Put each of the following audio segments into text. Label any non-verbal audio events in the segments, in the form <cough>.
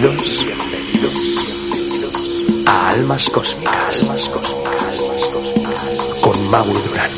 Bienvenidos, a Almas Cósmicas, con Mauro Durán.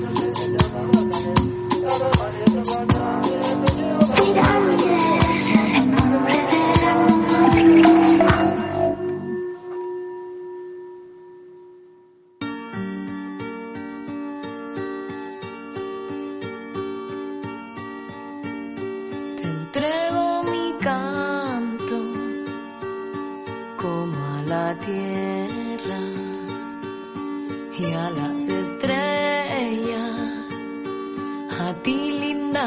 Te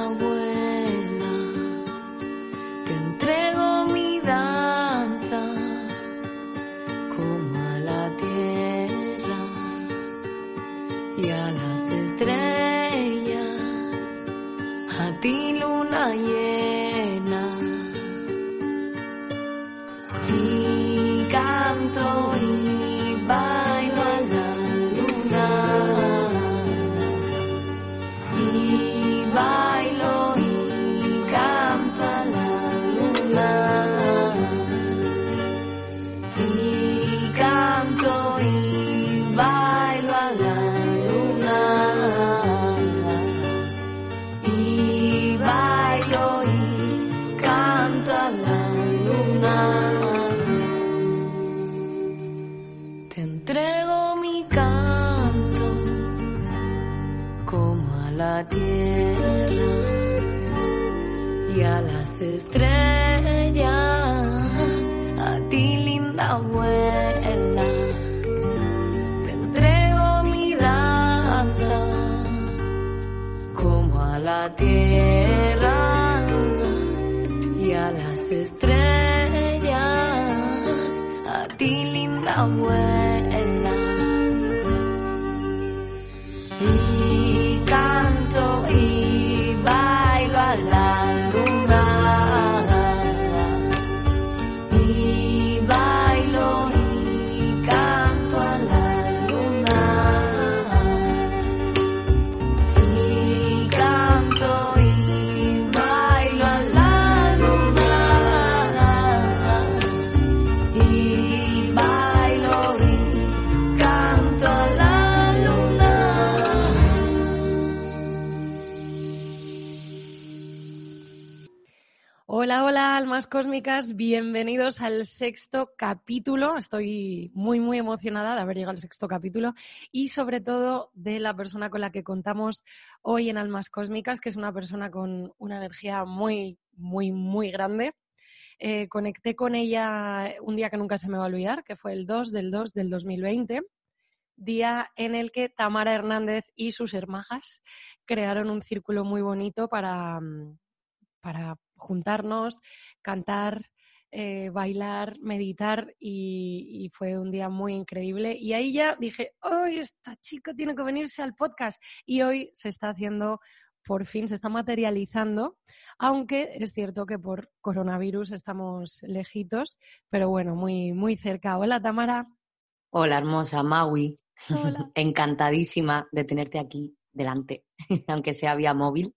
教会。Bienvenidos al sexto capítulo. Estoy muy, muy emocionada de haber llegado al sexto capítulo y sobre todo de la persona con la que contamos hoy en Almas Cósmicas, que es una persona con una energía muy, muy, muy grande. Eh, conecté con ella un día que nunca se me va a olvidar, que fue el 2 del 2 del 2020, día en el que Tamara Hernández y sus hermajas crearon un círculo muy bonito para, mm, para juntarnos, cantar, eh, bailar, meditar y, y fue un día muy increíble. Y ahí ya dije, ¡ay, esta chica tiene que venirse al podcast! Y hoy se está haciendo, por fin, se está materializando, aunque es cierto que por coronavirus estamos lejitos, pero bueno, muy, muy cerca. Hola, Tamara. Hola, hermosa Maui. Hola. <laughs> Encantadísima de tenerte aquí delante, <laughs> aunque sea vía móvil.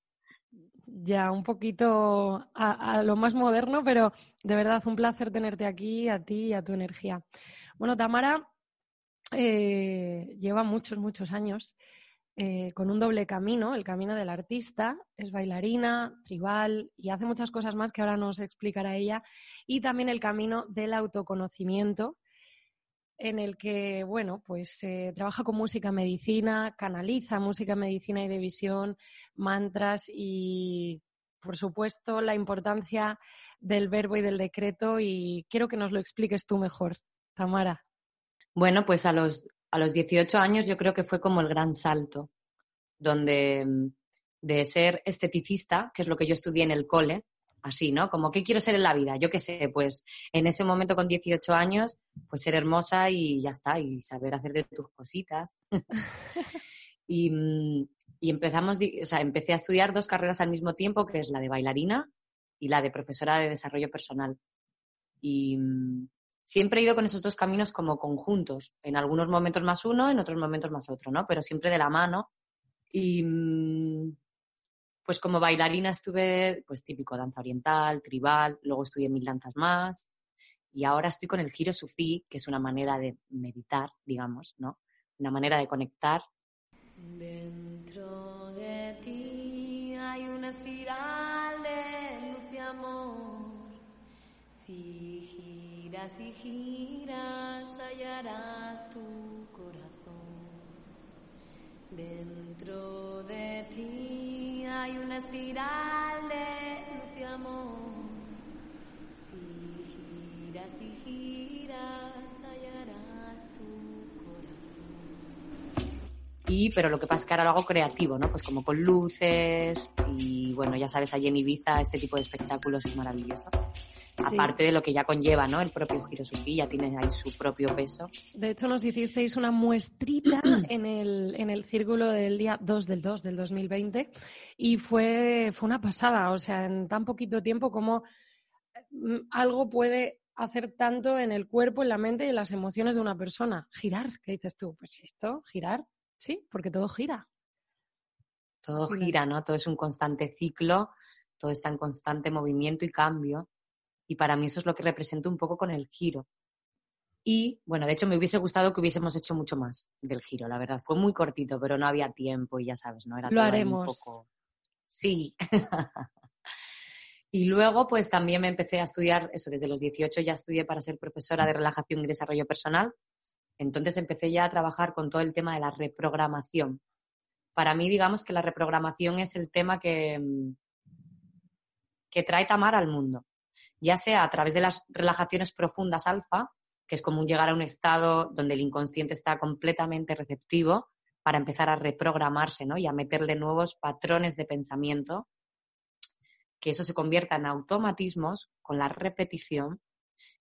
Ya un poquito a, lo más moderno, pero de verdad un placer tenerte aquí, a ti y a tu energía. Bueno, Tamara eh, lleva muchos, muchos años eh, con un doble camino, el camino del artista, es bailarina, tribal y hace muchas cosas más que ahora nos explicará ella, y también el camino del autoconocimiento, en el que, bueno, pues trabaja con música medicina, canaliza música medicina y de visión, mantras y, por supuesto, la importancia del verbo y del decreto y quiero que nos lo expliques tú mejor, Tamara. Bueno, pues a los, a los 18 años yo creo que fue como el gran salto, donde mm, de ser esteticista, que es lo que yo estudié en el cole, así, ¿no? Como, ¿qué quiero ser en la vida? Yo qué sé, pues en ese momento con 18 años, pues ser hermosa y ya está, y saber hacer de tus cositas. <laughs> y, mm, y empezamos, o sea, empecé a estudiar dos carreras al mismo tiempo, que es la de bailarina y la de profesora de desarrollo personal. Y mm, siempre he ido con esos dos caminos como conjuntos, en algunos momentos más uno, en otros momentos más otro, ¿no? Pero siempre de la mano. Y mm, pues como bailarina estuve, pues típico, danza oriental, tribal, luego estudié mil danzas más y ahora estoy con el giro sufí, que es una manera de meditar, digamos, ¿no? Una manera de conectar. Dentro de ti hay una espiral de luz y amor. Si giras y giras, hallarás tu corazón. Dentro de ti hay una espiral de luz y amor. Y, pero lo que pasa es que ahora lo hago creativo, ¿no? Pues como con luces y bueno, ya sabes, allí en Ibiza este tipo de espectáculos es maravilloso. Aparte de lo que ya conlleva, ¿no? El propio giro sufí ya tiene ahí su propio peso. De hecho, nos hicisteis una muestrita <clears throat> en el, en el círculo del día 2 del 2 del 2020 y fue, fue una pasada. O sea, en tan poquito tiempo como mm, algo puede hacer tanto en el cuerpo, en la mente y en las emociones de una persona. Girar, ¿qué dices tú? Pues esto, girar, sí, porque todo gira. Todo gira, ¿no? Todo es un constante ciclo, todo está en constante movimiento y cambio. Y para mí eso es lo que represento un poco con el giro. Y, bueno, de hecho me hubiese gustado que hubiésemos hecho mucho más del giro, la verdad. Fue muy cortito, pero no había tiempo y ya sabes, ¿no? Era Lo todo haremos. un poco... Sí. <laughs> y luego, pues también me empecé a estudiar, eso, desde los 18 ya estudié para ser profesora de relajación y desarrollo personal. Entonces empecé ya a trabajar con todo el tema de la reprogramación. Para mí, digamos que la reprogramación es el tema que, mm, que trae Tamar al mundo, ya sea a través de las relajaciones profundas alfa, que es como un llegar a un estado donde el inconsciente está completamente receptivo para empezar a reprogramarse ¿no? y a meterle nuevos patrones de pensamiento, que eso se convierta en automatismos con la repetición,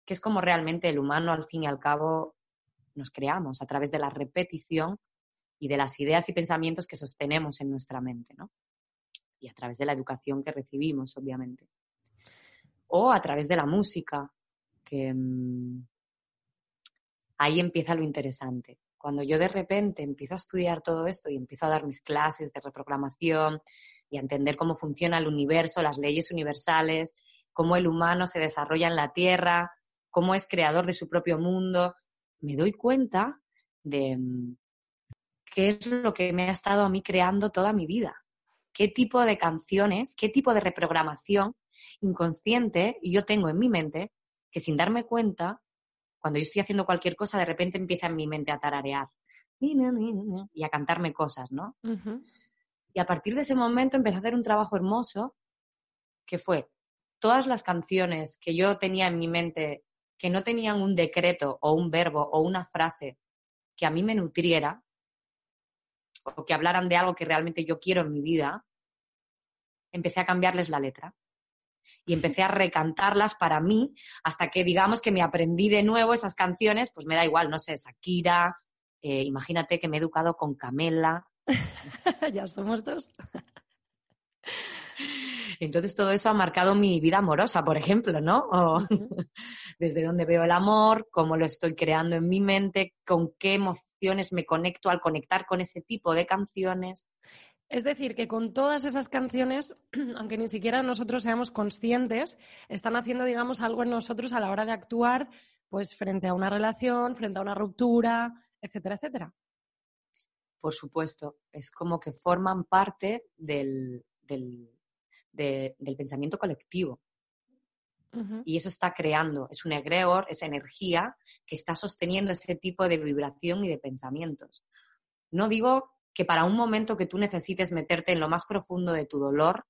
que es como realmente el humano al fin y al cabo nos creamos a través de la repetición y de las ideas y pensamientos que sostenemos en nuestra mente, ¿no? Y a través de la educación que recibimos, obviamente. O a través de la música, que mm, ahí empieza lo interesante. Cuando yo de repente empiezo a estudiar todo esto y empiezo a dar mis clases de reprogramación y a entender cómo funciona el universo, las leyes universales, cómo el humano se desarrolla en la Tierra, cómo es creador de su propio mundo, me doy cuenta de mm, qué es lo que me ha estado a mí creando toda mi vida. Qué tipo de canciones, qué tipo de reprogramación inconsciente yo tengo en mi mente que sin darme cuenta, cuando yo estoy haciendo cualquier cosa, de repente empieza en mi mente a tararear y a cantarme cosas, ¿no? Y a partir de ese momento empecé a hacer un trabajo hermoso que fue todas las canciones que yo tenía en mi mente que no tenían un decreto o un verbo o una frase que a mí me nutriera o que hablaran de algo que realmente yo quiero en mi vida, empecé a cambiarles la letra y empecé a recantarlas para mí hasta que digamos que me aprendí de nuevo esas canciones, pues me da igual, no sé, Shakira, eh, imagínate que me he educado con Camela, <laughs> ya somos dos. Entonces todo eso ha marcado mi vida amorosa, por ejemplo, ¿no? O <laughs> desde dónde veo el amor, cómo lo estoy creando en mi mente, con qué emociones me conecto al conectar con ese tipo de canciones. Es decir, que con todas esas canciones, <clears throat> aunque ni siquiera nosotros seamos conscientes, están haciendo, digamos, algo en nosotros a la hora de actuar, pues frente a una relación, frente a una ruptura, etcétera, etcétera. Por supuesto, es como que forman parte del, del, de- del pensamiento colectivo. Y eso está creando, es un egregor, es energía que está sosteniendo ese tipo de vibración y de pensamientos. No digo que para un momento que tú necesites meterte en lo más profundo de tu dolor,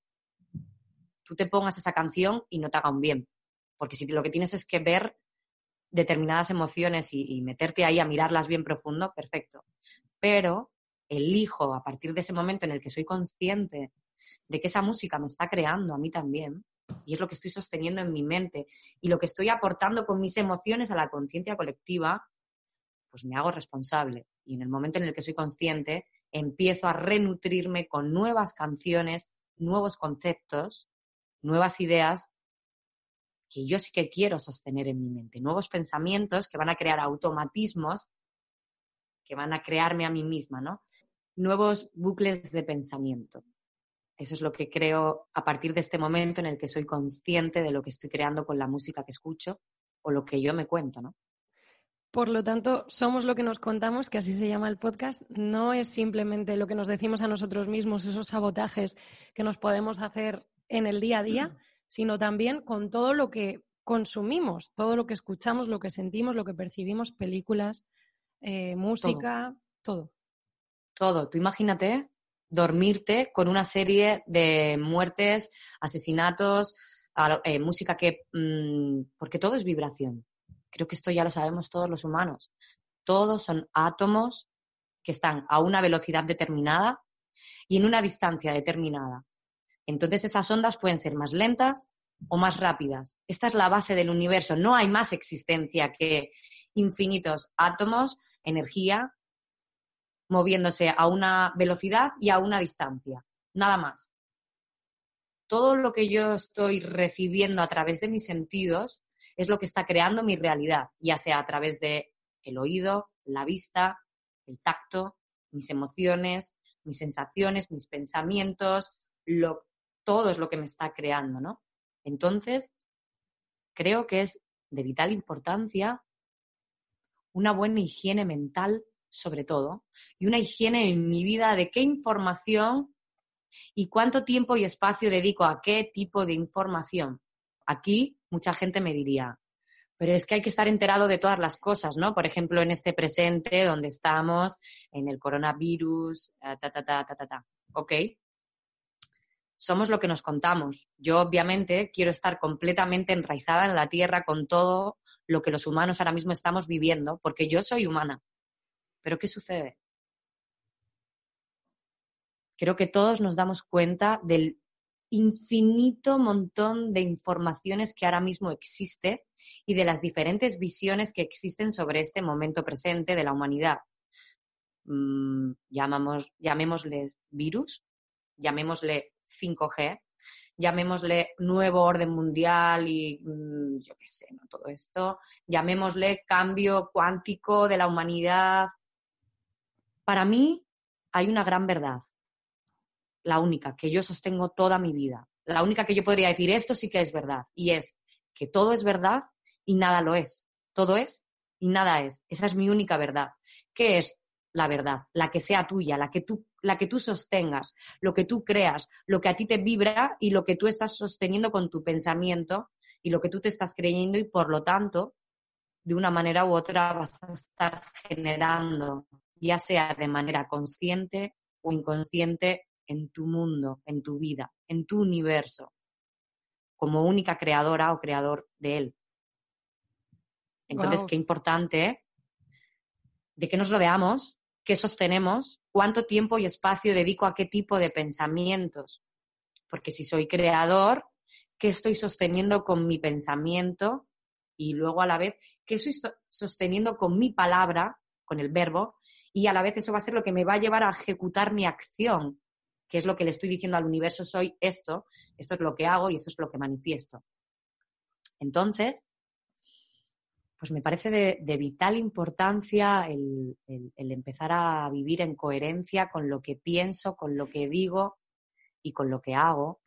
tú te pongas esa canción y no te haga un bien. Porque si lo que tienes es que ver determinadas emociones y, y meterte ahí a mirarlas bien profundo, perfecto. Pero elijo a partir de ese momento en el que soy consciente de que esa música me está creando a mí también, y es lo que estoy sosteniendo en mi mente, y lo que estoy aportando con mis emociones a la conciencia colectiva, pues me hago responsable. Y en el momento en el que soy consciente, empiezo a renutrirme con nuevas canciones, nuevos conceptos, nuevas ideas que yo sí que quiero sostener en mi mente, nuevos pensamientos que van a crear automatismos que van a crearme a mí misma, ¿no? Nuevos bucles de pensamiento. Eso es lo que creo a partir de este momento en el que soy consciente de lo que estoy creando con la música que escucho o lo que yo me cuento, ¿no? Por lo tanto, somos lo que nos contamos, que así se llama el podcast. No es simplemente lo que nos decimos a nosotros mismos, esos sabotajes que nos podemos hacer en el día a día, sino también con todo lo que consumimos, todo lo que escuchamos, lo que sentimos, lo que percibimos, películas, eh, música, todo. Todo. Tú imagínate dormirte con una serie de muertes, asesinatos, eh, música que... mm, porque todo es vibración. Creo que esto ya lo sabemos todos los humanos. Todos son átomos que están a una velocidad determinada y en una distancia determinada. Entonces esas ondas pueden ser más lentas o más rápidas. Esta es la base del universo. No hay más existencia que infinitos átomos, energía, moviéndose a una velocidad y a una distancia. Nada más. Todo lo que yo estoy recibiendo a través de mis sentidos es lo que está creando mi realidad, ya sea a través de el oído, la vista, el tacto, mis emociones, mis sensaciones, mis pensamientos, lo, todo es lo que me está creando, ¿no? Entonces, creo que es de vital importancia una buena higiene mental, sobre todo, y una higiene en mi vida de qué información y cuánto tiempo y espacio dedico a qué tipo de información. Aquí mucha gente me diría, pero es que hay que estar enterado de todas las cosas, ¿no? Por ejemplo, en este presente donde estamos, en el coronavirus, eh, ta, ta, ta, ta, ta, ta. Ok. Somos lo que nos contamos. Yo, obviamente, quiero estar completamente enraizada en la tierra con todo lo que los humanos ahora mismo estamos viviendo, porque yo soy humana. Pero ¿qué sucede? Creo que todos nos damos cuenta del infinito montón de informaciones que ahora mismo existe y de las diferentes visiones que existen sobre este momento presente de la humanidad. Mm, llamémosle virus, llamémosle 5G, llamémosle nuevo orden mundial y mm, yo qué sé, ¿no? todo esto, llamémosle cambio cuántico de la humanidad. Para mí hay una gran verdad, la única que yo sostengo toda mi vida, la única que yo podría decir esto sí que es verdad, y es que todo es verdad y nada lo es, todo es y nada es. Esa es mi única verdad. ¿Qué es la verdad? La que sea tuya, la que tú, la que tú sostengas, lo que tú creas, lo que a ti te vibra y lo que tú estás sosteniendo con tu pensamiento y lo que tú te estás creyendo y por lo tanto, de una manera u otra vas a estar generando, ya sea de manera consciente o inconsciente, en tu mundo, en tu vida, en tu universo, como única creadora o creador de él. Entonces, qué importante de qué nos rodeamos, qué sostenemos, cuánto tiempo y espacio dedico a qué tipo de pensamientos. Porque si soy creador, ¿qué estoy sosteniendo con mi pensamiento? Y luego a la vez, ¿qué estoy so- sosteniendo con mi palabra, con el verbo? Y a la vez eso va a ser lo que me va a llevar a ejecutar mi acción. que es lo que le estoy diciendo al universo, soy esto, esto es lo que hago y esto es lo que manifiesto. Entonces, pues me parece de, vital importancia el, empezar a vivir en coherencia con lo que pienso, con lo que digo y con lo que hago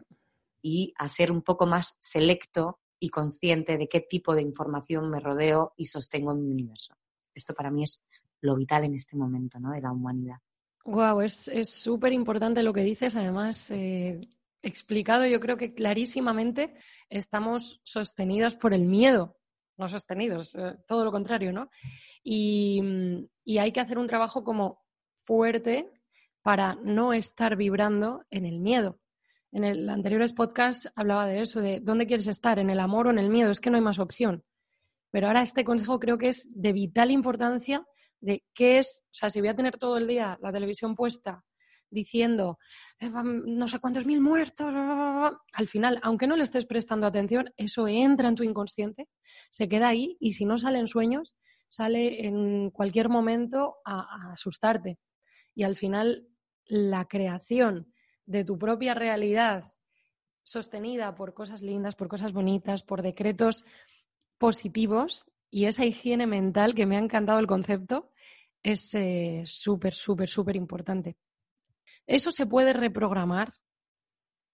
y a ser un poco más selecto y consciente de qué tipo de información me rodeo y sostengo en mi universo. Esto para mí es lo vital en este momento ¿no? de la humanidad. Wow, es súper importante lo que dices. Además, eh, explicado yo creo que clarísimamente estamos sostenidos por el miedo no sostenidos, eh, todo lo contrario, ¿no? Y, hay que hacer un trabajo como fuerte para no estar vibrando en el miedo. En el anteriores podcast hablaba de eso, de dónde quieres estar, en el amor o en el miedo, es que no hay más opción. Pero ahora este consejo creo que es de vital importancia de qué es, o sea, si voy a tener todo el día la televisión puesta diciendo eh, no sé cuántos mil muertos, al final, aunque no le estés prestando atención, eso entra en tu inconsciente, se queda ahí y si no sale en sueños, sale en cualquier momento a, asustarte. Y al final, la creación de tu propia realidad sostenida por cosas lindas, por cosas bonitas, por decretos positivos y esa higiene mental que me ha encantado el concepto es eh, súper, súper, súper importante. ¿Eso se puede reprogramar?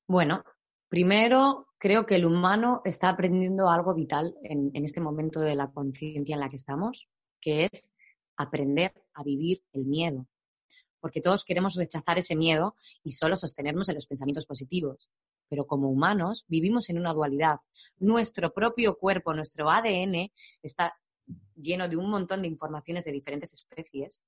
Bueno, primero creo que el humano está aprendiendo algo vital en, este momento de la conciencia en la que estamos, que es aprender a vivir el miedo. Porque todos queremos rechazar ese miedo y solo sostenernos en los pensamientos positivos. Pero como humanos vivimos en una dualidad. Nuestro propio cuerpo, nuestro ADN está lleno de un montón de informaciones de diferentes especies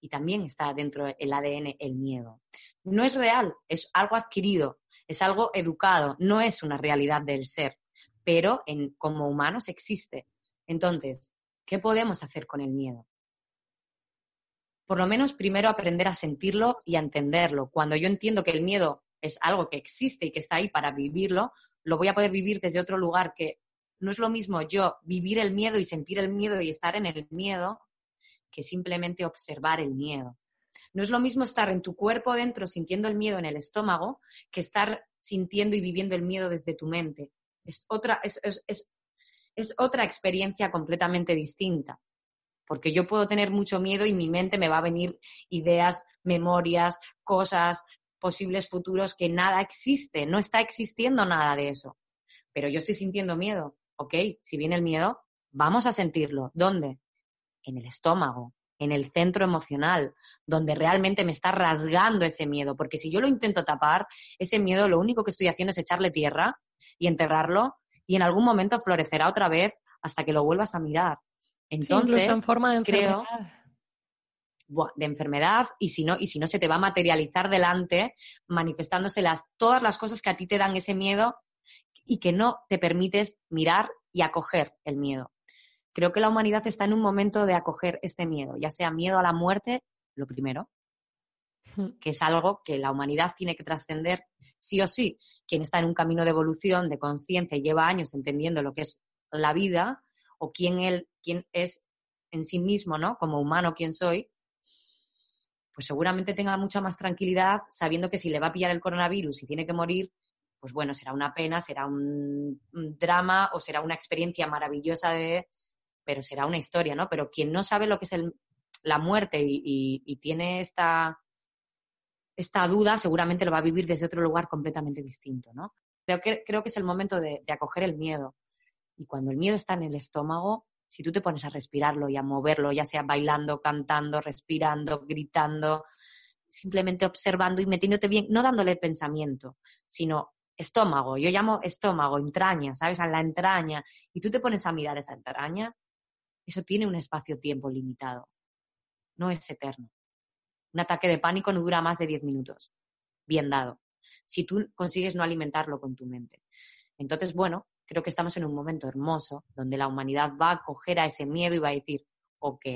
y también está dentro del ADN el miedo. No es real, es algo adquirido, es algo educado, no es una realidad del ser, pero en, como humanos existe. Entonces, ¿qué podemos hacer con el miedo? Por lo menos primero aprender a sentirlo y a entenderlo. Cuando yo entiendo que el miedo es algo que existe y que está ahí para vivirlo, lo voy a poder vivir desde otro lugar que no es lo mismo yo vivir el miedo y sentir el miedo y estar en el miedo que simplemente observar el miedo. No es lo mismo estar en tu cuerpo dentro sintiendo el miedo en el estómago que estar sintiendo y viviendo el miedo desde tu mente. Es otra, es, es otra experiencia completamente distinta. Porque yo puedo tener mucho miedo y mi mente me va a venir ideas, memorias, cosas, posibles futuros que nada existe, no está existiendo nada de eso. Pero yo estoy sintiendo miedo. Ok, si viene el miedo, vamos a sentirlo. ¿Dónde? en el estómago, en el centro emocional, donde realmente me está rasgando ese miedo. Porque si yo lo intento tapar, ese miedo lo único que estoy haciendo es echarle tierra y enterrarlo y en algún momento florecerá otra vez hasta que lo vuelvas a mirar. Entonces, en forma de enfermedad. De enfermedad y si no y si no se te va a materializar delante manifestándose las, todas las cosas que a ti te dan ese miedo y que no te permites mirar y acoger el miedo. Creo que la humanidad está en un momento de acoger este miedo, ya sea miedo a la muerte, lo primero, que es algo que la humanidad tiene que trascender sí o sí. Quien está en un camino de evolución, de conciencia y lleva años entendiendo lo que es la vida o quién él, quién es en sí mismo, ¿no? Como humano, quién soy, pues seguramente tenga mucha más tranquilidad sabiendo que si le va a pillar el coronavirus y tiene que morir, pues bueno, será una pena, será un drama o será una experiencia maravillosa de, pero será una historia, ¿no? Pero quien no sabe lo que es la muerte y, tiene esta, esta duda, seguramente lo va a vivir desde otro lugar completamente distinto, ¿no? Creo que, creo que es el momento de acoger el miedo. Y cuando el miedo está en el estómago, si tú te pones a respirarlo y a moverlo, ya sea bailando, cantando, respirando, gritando, simplemente observando y metiéndote bien, no dándole pensamiento, sino estómago. Yo llamo estómago, entraña, ¿sabes? A la entraña. Y tú te pones a mirar esa entraña eso tiene un espacio-tiempo limitado. No es eterno. Un ataque de pánico no dura más de 10 minutos. Bien dado. Si tú consigues no alimentarlo con tu mente. Entonces, bueno, creo que estamos en un momento hermoso donde la humanidad va a coger a ese miedo y va a decir, ok,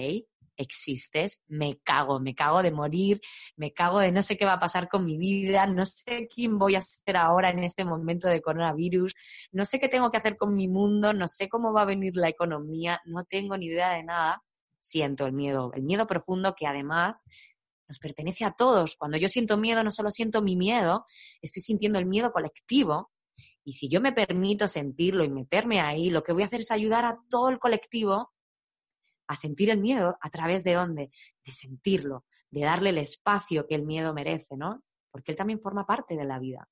existes, me cago, me cago de morir, me cago de no sé qué va a pasar con mi vida, no sé quién voy a ser ahora en este momento de coronavirus, no sé qué tengo que hacer con mi mundo, no sé cómo va a venir la economía, no tengo ni idea de nada. Siento el miedo, el miedo profundo que además nos pertenece a todos. Cuando yo siento miedo, no solo siento mi miedo, estoy sintiendo el miedo colectivo. Y si yo me permito sentirlo y meterme ahí, lo que voy a hacer es ayudar a todo el colectivo a sentir el miedo a través de dónde? De sentirlo, de darle el espacio que el miedo merece, ¿no? Porque él también forma parte de la vida.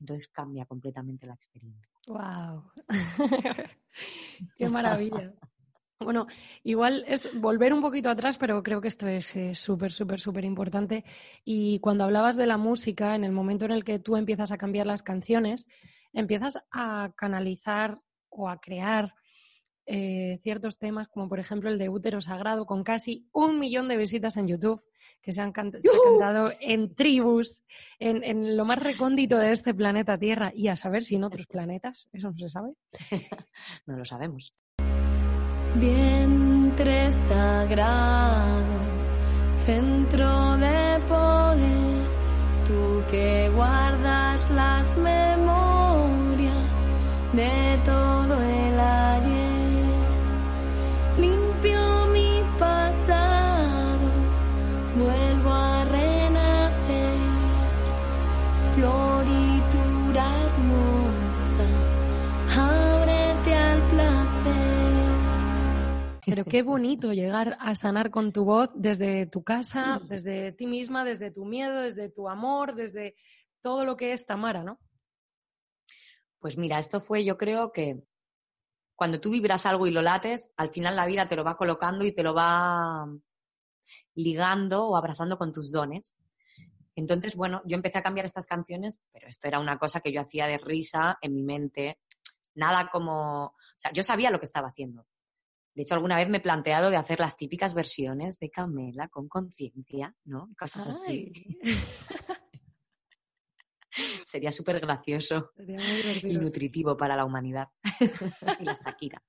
Entonces cambia completamente la experiencia. ¡Wow! <laughs> ¡Qué maravilla! Bueno, igual es volver un poquito atrás, pero creo que esto es eh, súper, súper, súper importante. Y cuando hablabas de la música, en el momento en el que tú empiezas a cambiar las canciones, empiezas a canalizar o a crear eh, ciertos temas, como por ejemplo el de Útero Sagrado, con casi un millón de visitas en YouTube, que se han cantado en tribus, en, en, lo más recóndito de este planeta Tierra, y a saber si en otros planetas, eso no se sabe. <laughs> no lo sabemos. Vientre sagrado, centro de poder, tú que guardas Pero qué bonito llegar a sanar con tu voz desde tu casa, desde ti misma, desde tu miedo, desde tu amor, desde todo lo que es Tamara, ¿no? Pues mira, esto fue, yo creo que cuando tú vibras algo y lo lates, al final la vida te lo va colocando y te lo va ligando o abrazando con tus dones. Entonces, bueno, yo empecé a cambiar estas canciones, pero esto era una cosa que yo hacía de risa en mi mente. Nada como, o sea, yo sabía lo que estaba haciendo. De hecho, alguna vez me he planteado de hacer las típicas versiones de Camela con conciencia, ¿no? Cosas así. <laughs> Sería súper gracioso Sería muy divertido, y nutritivo para la humanidad. <laughs> y la Shakira.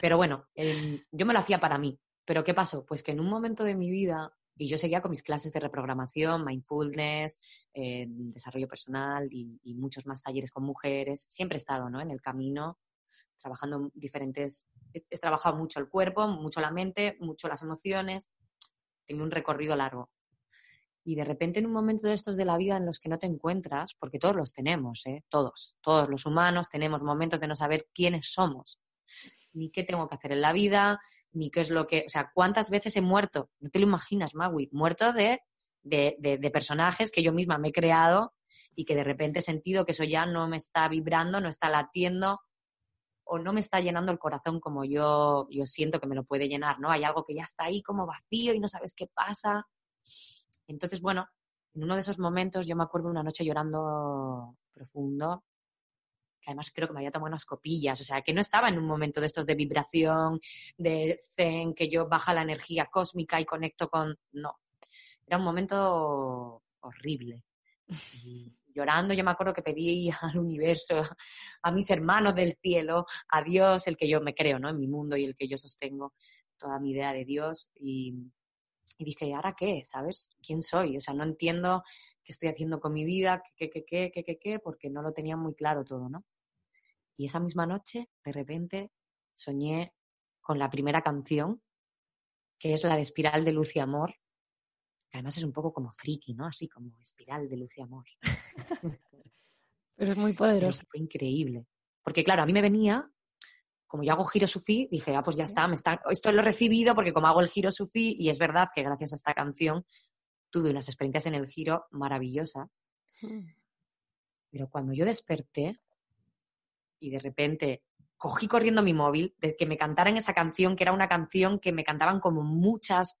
Pero bueno, em, yo me lo hacía para mí. Pero ¿qué pasó? Pues que en un momento de mi vida, y yo seguía con mis clases de reprogramación, mindfulness, eh, desarrollo personal y, y muchos más talleres con mujeres, siempre he estado ¿no? en el camino, trabajando en diferentes... He, he trabajado mucho el cuerpo, mucho la mente, mucho las emociones. Tengo un recorrido largo. Y de repente en un momento de estos de la vida en los que no te encuentras, porque todos los tenemos, ¿eh? todos, todos los humanos tenemos momentos de no saber quiénes somos, ni qué tengo que hacer en la vida, ni qué es lo que, o sea, cuántas veces he muerto, no te lo imaginas, Magui, muerto de, de, de, de personajes que yo misma me he creado y que de repente he sentido que eso ya no me está vibrando, no está latiendo o no me está llenando el corazón como yo, yo siento que me lo puede llenar, ¿no? Hay algo que ya está ahí como vacío y no sabes qué pasa. Entonces, bueno, en uno de esos momentos yo me acuerdo una noche llorando profundo, que además creo que me había tomado unas copillas, o sea, que no estaba en un momento de estos de vibración, de zen, que yo baja la energía cósmica y conecto con... No, era un momento horrible. <laughs> llorando, yo me acuerdo que pedí <laughs> al universo, a mis hermanos del cielo, a Dios, el que yo me creo, ¿no? En mi mundo y el que yo sostengo toda mi idea de Dios. Y, y dije, ¿y ahora qué? ¿Sabes? ¿Quién soy? O sea, no entiendo qué estoy haciendo con mi vida, qué, qué, qué, qué, qué, qué, porque no lo tenía muy claro todo, ¿no? Y esa misma noche, de repente, soñé con la primera canción, que es la de Espiral de Luz y Amor, además es un poco como friki, ¿no? Así como Espiral de Luz y Amor. <laughs> Pero es muy Pero poderoso. fue increíble. Porque claro, a mí me venía, como yo hago giro sufí, dije, ah, pues ya está, me está, esto lo he recibido porque como hago el giro sufí, y es verdad que gracias a esta canción tuve unas experiencias en el giro maravillosas. Mm. Pero cuando yo desperté y de repente cogí corriendo mi móvil, de que me cantaran esa canción, que era una canción que me cantaban como muchas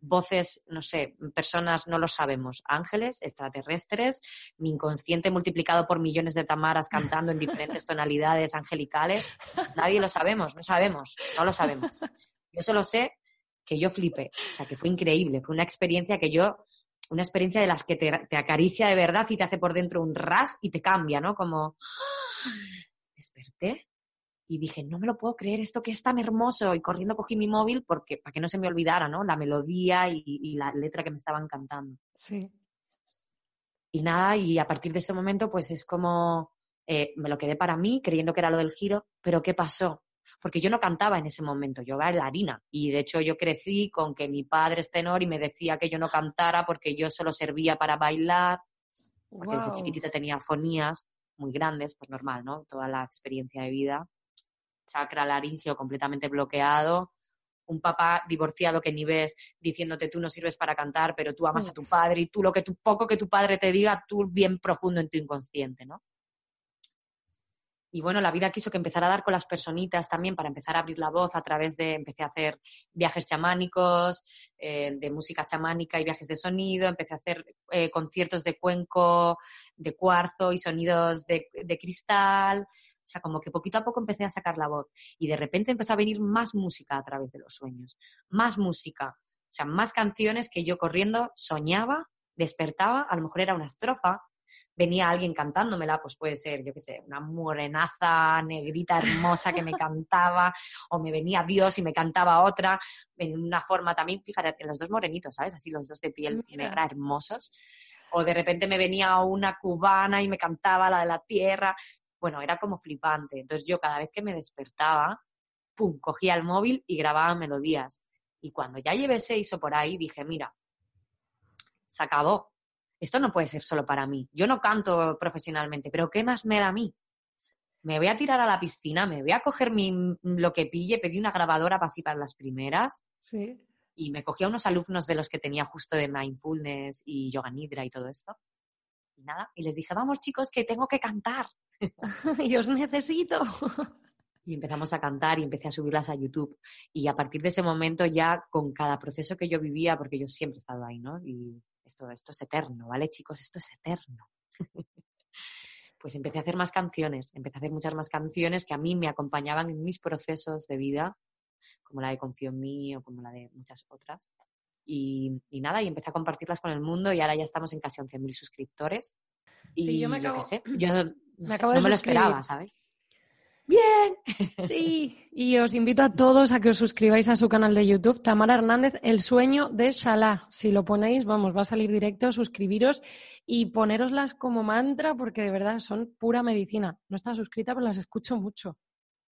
voces, no sé, personas, no lo sabemos, ángeles, extraterrestres, mi inconsciente multiplicado por millones de tamaras cantando en diferentes <laughs> tonalidades angelicales, nadie lo sabemos, no sabemos, no lo sabemos. Yo solo sé que yo flipé, o sea, que fue increíble, fue una experiencia que yo, una experiencia de las que te, te acaricia de verdad y te hace por dentro un ras y te cambia, ¿no? Como <gasps> desperté y dije, no me lo puedo creer, esto que es tan hermoso. Y corriendo cogí mi móvil porque, para que no se me olvidara, ¿no? La melodía y, y la letra que me estaban cantando. Sí. Y nada, y a partir de ese momento, pues es como, eh, me lo quedé para mí, creyendo que era lo del giro, pero ¿qué pasó? Porque yo no cantaba en ese momento, yo bailarina. Y de hecho yo crecí con que mi padre es tenor y me decía que yo no cantara porque yo solo servía para bailar, porque desde Guau. chiquitita tenía fonías muy grandes, pues normal, ¿no? Toda la experiencia de vida. Chakra laringio completamente bloqueado. Un papá divorciado que ni ves diciéndote tú no sirves para cantar, pero tú amas a tu padre y tú lo que tu poco que tu padre te diga, tú bien profundo en tu inconsciente, ¿no? Y bueno, la vida quiso que empezara a dar con las personitas también para empezar a abrir la voz a través de, empecé a hacer viajes chamánicos, eh, de música chamánica y viajes de sonido, empecé a hacer eh, conciertos de cuenco, de cuarzo y sonidos de, de cristal. O sea, como que poquito a poco empecé a sacar la voz y de repente empezó a venir más música a través de los sueños, más música, o sea, más canciones que yo corriendo soñaba, despertaba, a lo mejor era una estrofa, venía alguien cantándomela, pues puede ser, yo qué sé, una morenaza negrita hermosa que me cantaba, o me venía Dios y me cantaba otra, en una forma también, fíjate, los dos morenitos, ¿sabes? Así los dos de piel Mira. negra hermosos. O de repente me venía una cubana y me cantaba la de la tierra. Bueno, era como flipante. Entonces yo cada vez que me despertaba, pum, cogía el móvil y grababa melodías. Y cuando ya llevé seis o por ahí, dije, mira, se acabó. Esto no puede ser solo para mí. Yo no canto profesionalmente, pero ¿qué más me da a mí? Me voy a tirar a la piscina, me voy a coger mi, lo que pille, pedí una grabadora para así para las primeras Sí. y me cogí a unos alumnos de los que tenía justo de mindfulness y yoga nidra y todo esto. Y nada, y les dije, vamos chicos, que tengo que cantar. <laughs> y os necesito. Y empezamos a cantar y empecé a subirlas a YouTube. Y a partir de ese momento ya con cada proceso que yo vivía, porque yo siempre he estado ahí, ¿no? Y esto, esto es eterno, ¿vale chicos? Esto es eterno. <laughs> pues empecé a hacer más canciones, empecé a hacer muchas más canciones que a mí me acompañaban en mis procesos de vida, como la de Confío en mí o como la de muchas otras. Y, y nada, y empecé a compartirlas con el mundo y ahora ya estamos en casi 11.000 suscriptores. Y Sí, yo me acabo- <clears throat> yo me acabo no de me lo suscribir. esperaba, ¿sabes? Bien. <laughs> Sí, y os invito a todos a que os suscribáis a su canal de YouTube, Tamara Hernández, El sueño de Salah. Si lo ponéis, vamos, va a salir directo, suscribiros y ponéroslas como mantra porque de verdad son pura medicina. No estaba suscrita, pero las escucho mucho.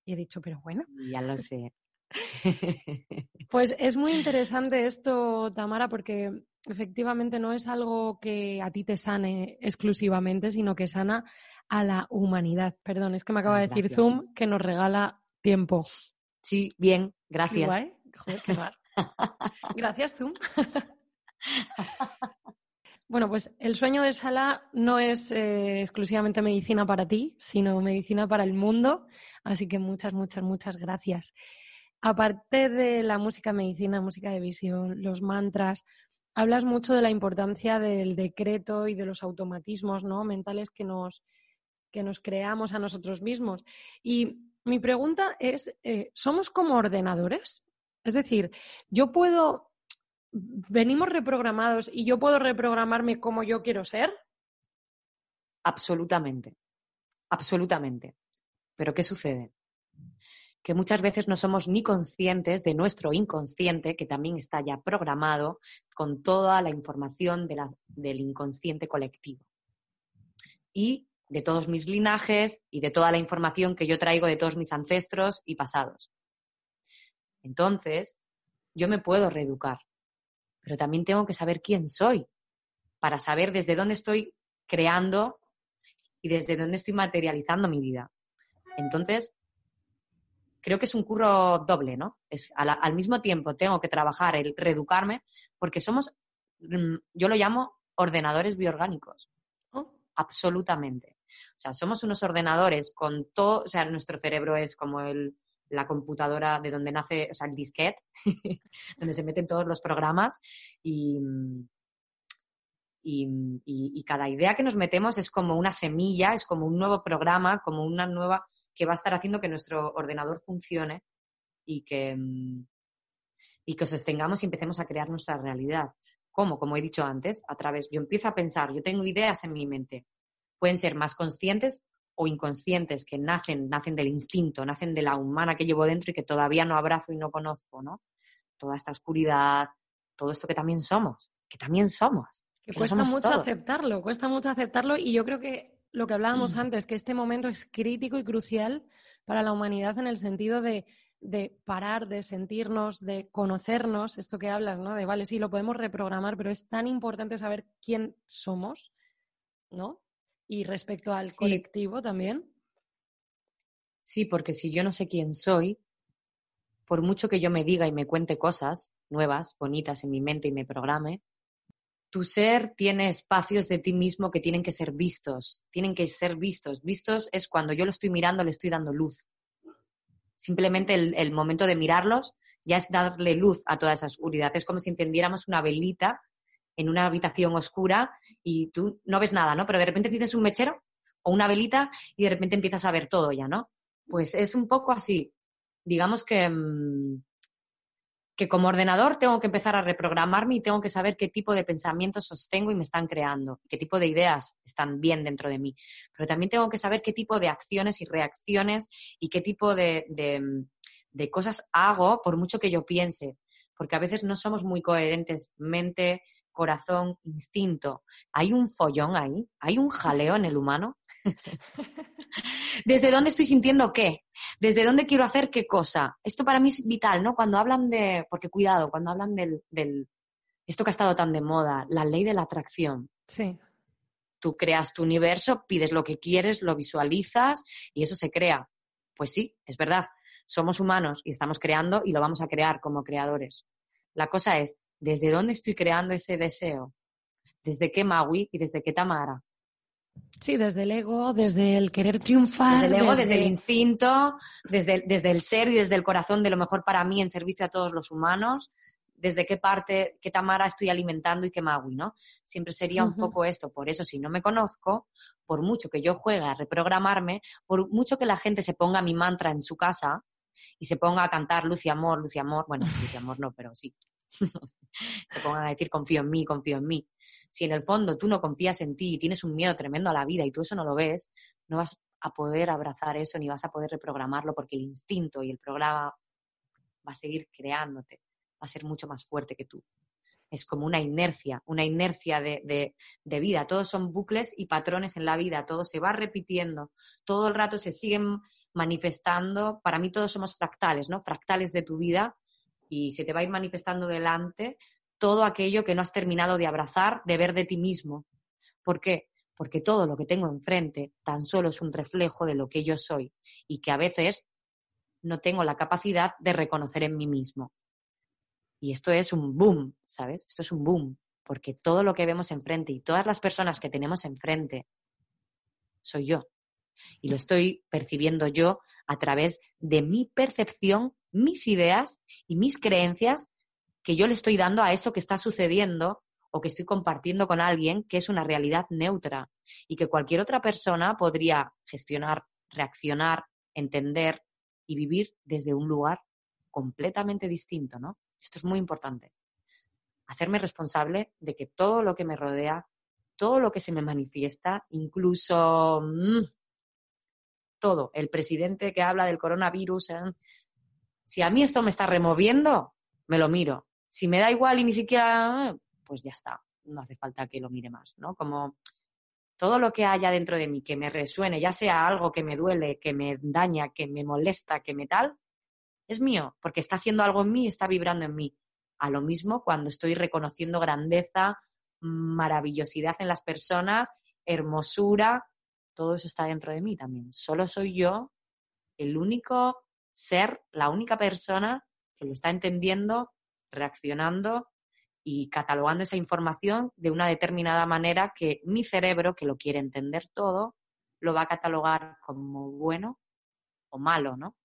Y he dicho, pero bueno. Ya lo sé. <laughs> Pues es muy interesante esto, Tamara, porque efectivamente no es algo que a ti te sane exclusivamente, sino que sana a la humanidad. Perdón, es que me acaba de decir gracias. Zoom que nos regala tiempo. Sí, bien, gracias. guay. Joder, qué raro. <laughs> Gracias, Zoom. <laughs> Bueno, pues el sueño de Sala no es eh, exclusivamente medicina para ti, sino medicina para el mundo. Así que muchas, muchas, muchas gracias. Aparte de la música medicina, música de visión, los mantras, hablas mucho de la importancia del decreto y de los automatismos ¿no? mentales que nos, que nos creamos a nosotros mismos. Y mi pregunta es, eh, ¿somos como ordenadores? Es decir, yo puedo, venimos reprogramados y yo puedo reprogramarme como yo quiero ser. Absolutamente. Absolutamente. Pero ¿qué sucede? Que muchas veces no somos ni conscientes de nuestro inconsciente, que también está ya programado con toda la información del inconsciente colectivo. Y de todos mis linajes y de toda la información que yo traigo de todos mis ancestros y pasados. Entonces, yo me puedo reeducar, pero también tengo que saber quién soy para saber desde dónde estoy creando y desde dónde estoy materializando mi vida. Entonces, creo que es un curro doble, ¿no? Es al mismo tiempo tengo que trabajar el reeducarme porque somos, mm, yo lo llamo ordenadores bioorgánicos, ¿no? absolutamente. O sea, somos unos ordenadores con todo, o sea, nuestro cerebro es como el, la computadora de donde nace, o sea, el disquete, <laughs> donde se meten todos los programas y, y, cada idea que nos metemos es como una semilla, es como un nuevo programa, como una nueva que va a estar haciendo que nuestro ordenador funcione y que, y que sostengamos y empecemos a crear nuestra realidad. ¿Cómo? Como he dicho antes, a través, yo empiezo a pensar, yo tengo ideas en mi mente. Pueden ser más conscientes o inconscientes, que nacen, nacen del instinto, nacen de la humana que llevo dentro y que todavía no abrazo y no conozco, ¿no? Toda esta oscuridad, todo esto que también somos, que también somos. Que cuesta somos mucho todos. aceptarlo, cuesta mucho aceptarlo y yo creo que lo que hablábamos antes, que este momento es crítico y crucial para la humanidad en el sentido de, de parar, de sentirnos, de conocernos, esto que hablas, ¿no? De, vale, sí, lo podemos reprogramar, pero es tan importante saber quién somos, ¿no? Y respecto al Sí. colectivo también. Sí, porque si yo no sé quién soy, por mucho que yo me diga y me cuente cosas nuevas, bonitas en mi mente y me programe, tu ser tiene espacios de ti mismo que tienen que ser vistos, tienen que ser vistos. Vistos es cuando yo lo estoy mirando, le estoy dando luz. Simplemente el, el momento de mirarlos ya es darle luz a toda esa oscuridad. Es como si encendiéramos una velita en una habitación oscura y tú no ves nada, ¿no? Pero de repente tienes un mechero o una velita y de repente empiezas a ver todo ya, ¿no? Pues es un poco así. Digamos que, mm, que como ordenador tengo que empezar a reprogramarme y tengo que saber qué tipo de pensamientos sostengo y me están creando, qué tipo de ideas están bien dentro de mí. Pero también tengo que saber qué tipo de acciones y reacciones y qué tipo de, de, mm, de cosas hago por mucho que yo piense. Porque a veces no somos muy coherentes mente, corazón, instinto. Hay un follón ahí, hay un jaleo en el humano. <laughs> ¿Desde dónde estoy sintiendo qué? ¿Desde dónde quiero hacer qué cosa? Esto para mí es vital, ¿no? Cuando hablan de, porque cuidado, cuando hablan del, del, esto que ha estado tan de moda, la ley de la atracción. Sí. Tú creas tu universo, pides lo que quieres, lo visualizas y eso se crea. Pues sí, es verdad. Somos humanos y estamos creando y lo vamos a crear como creadores. La cosa es, ¿desde dónde estoy creando ese deseo? ¿Desde qué Maui y desde qué Tamara? Sí, desde el ego, desde el querer triunfar. Desde el ego, desde el instinto, desde, desde el ser y desde el corazón de lo mejor para mí en servicio a todos los humanos, desde qué parte, qué Tamara estoy alimentando y qué Maui, ¿no? Siempre sería un poco esto. Por eso, si no me conozco, por mucho que yo juegue a reprogramarme, por mucho que la gente se ponga mi mantra en su casa y se ponga a cantar luz y amor, luz y amor, bueno, luz y amor no, pero sí. Se pongan a decir confío en mí, confío en mí. Si en el fondo tú no confías en ti y tienes un miedo tremendo a la vida y tú eso no lo ves, no vas a poder abrazar eso ni vas a poder reprogramarlo porque el instinto y el programa va a seguir creándote, va a ser mucho más fuerte que tú. Es como una inercia, una inercia de, de, vida. Todos son bucles y patrones en la vida, todo se va repitiendo, todo el rato se siguen manifestando. Para mí todos somos fractales, ¿no? Fractales de tu vida y se te va a ir manifestando delante todo aquello que no has terminado de abrazar, de ver de ti mismo. ¿Por qué? Porque todo lo que tengo enfrente tan solo es un reflejo de lo que yo soy y que a veces no tengo la capacidad de reconocer en mí mismo. Y esto es un boom, ¿sabes? Esto es un boom, porque todo lo que vemos enfrente y todas las personas que tenemos enfrente soy yo. Y lo estoy percibiendo yo a través de mi percepción, mis ideas y mis creencias que yo le estoy dando a esto que está sucediendo o que estoy compartiendo con alguien que es una realidad neutra y que cualquier otra persona podría gestionar, reaccionar, entender y vivir desde un lugar completamente distinto, ¿no? Esto es muy importante. Hacerme responsable de que todo lo que me rodea, todo lo que se me manifiesta, incluso mmm, todo, el presidente que habla del coronavirus, ¿eh? Si a mí esto me está removiendo, me lo miro. Si me da igual y ni siquiera, pues ya está, no hace falta que lo mire más, ¿no? Como todo lo que haya dentro de mí que me resuene, ya sea algo que me duele, que me daña, que me molesta, que me tal, es mío, porque está haciendo algo en mí, está vibrando en mí. A lo mismo cuando estoy reconociendo grandeza, maravillosidad en las personas, hermosura, todo eso está dentro de mí también. Solo soy yo el único ser, la única persona que lo está entendiendo, reaccionando y catalogando esa información de una determinada manera que mi cerebro, que lo quiere entender todo, lo va a catalogar como bueno o malo, ¿no?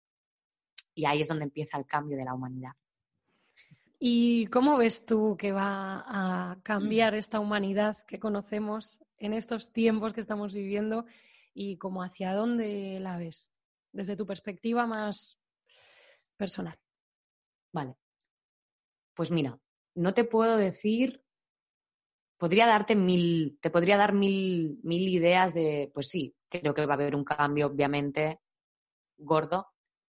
Y ahí es donde empieza el cambio de la humanidad. ¿Y cómo ves tú que va a cambiar esta humanidad que conocemos en estos tiempos que estamos viviendo y como hacia dónde la ves desde tu perspectiva más personal? Vale. Pues mira, no te puedo decir, podría darte mil, te podría dar mil, mil ideas de, pues sí, creo que va a haber un cambio, obviamente, gordo.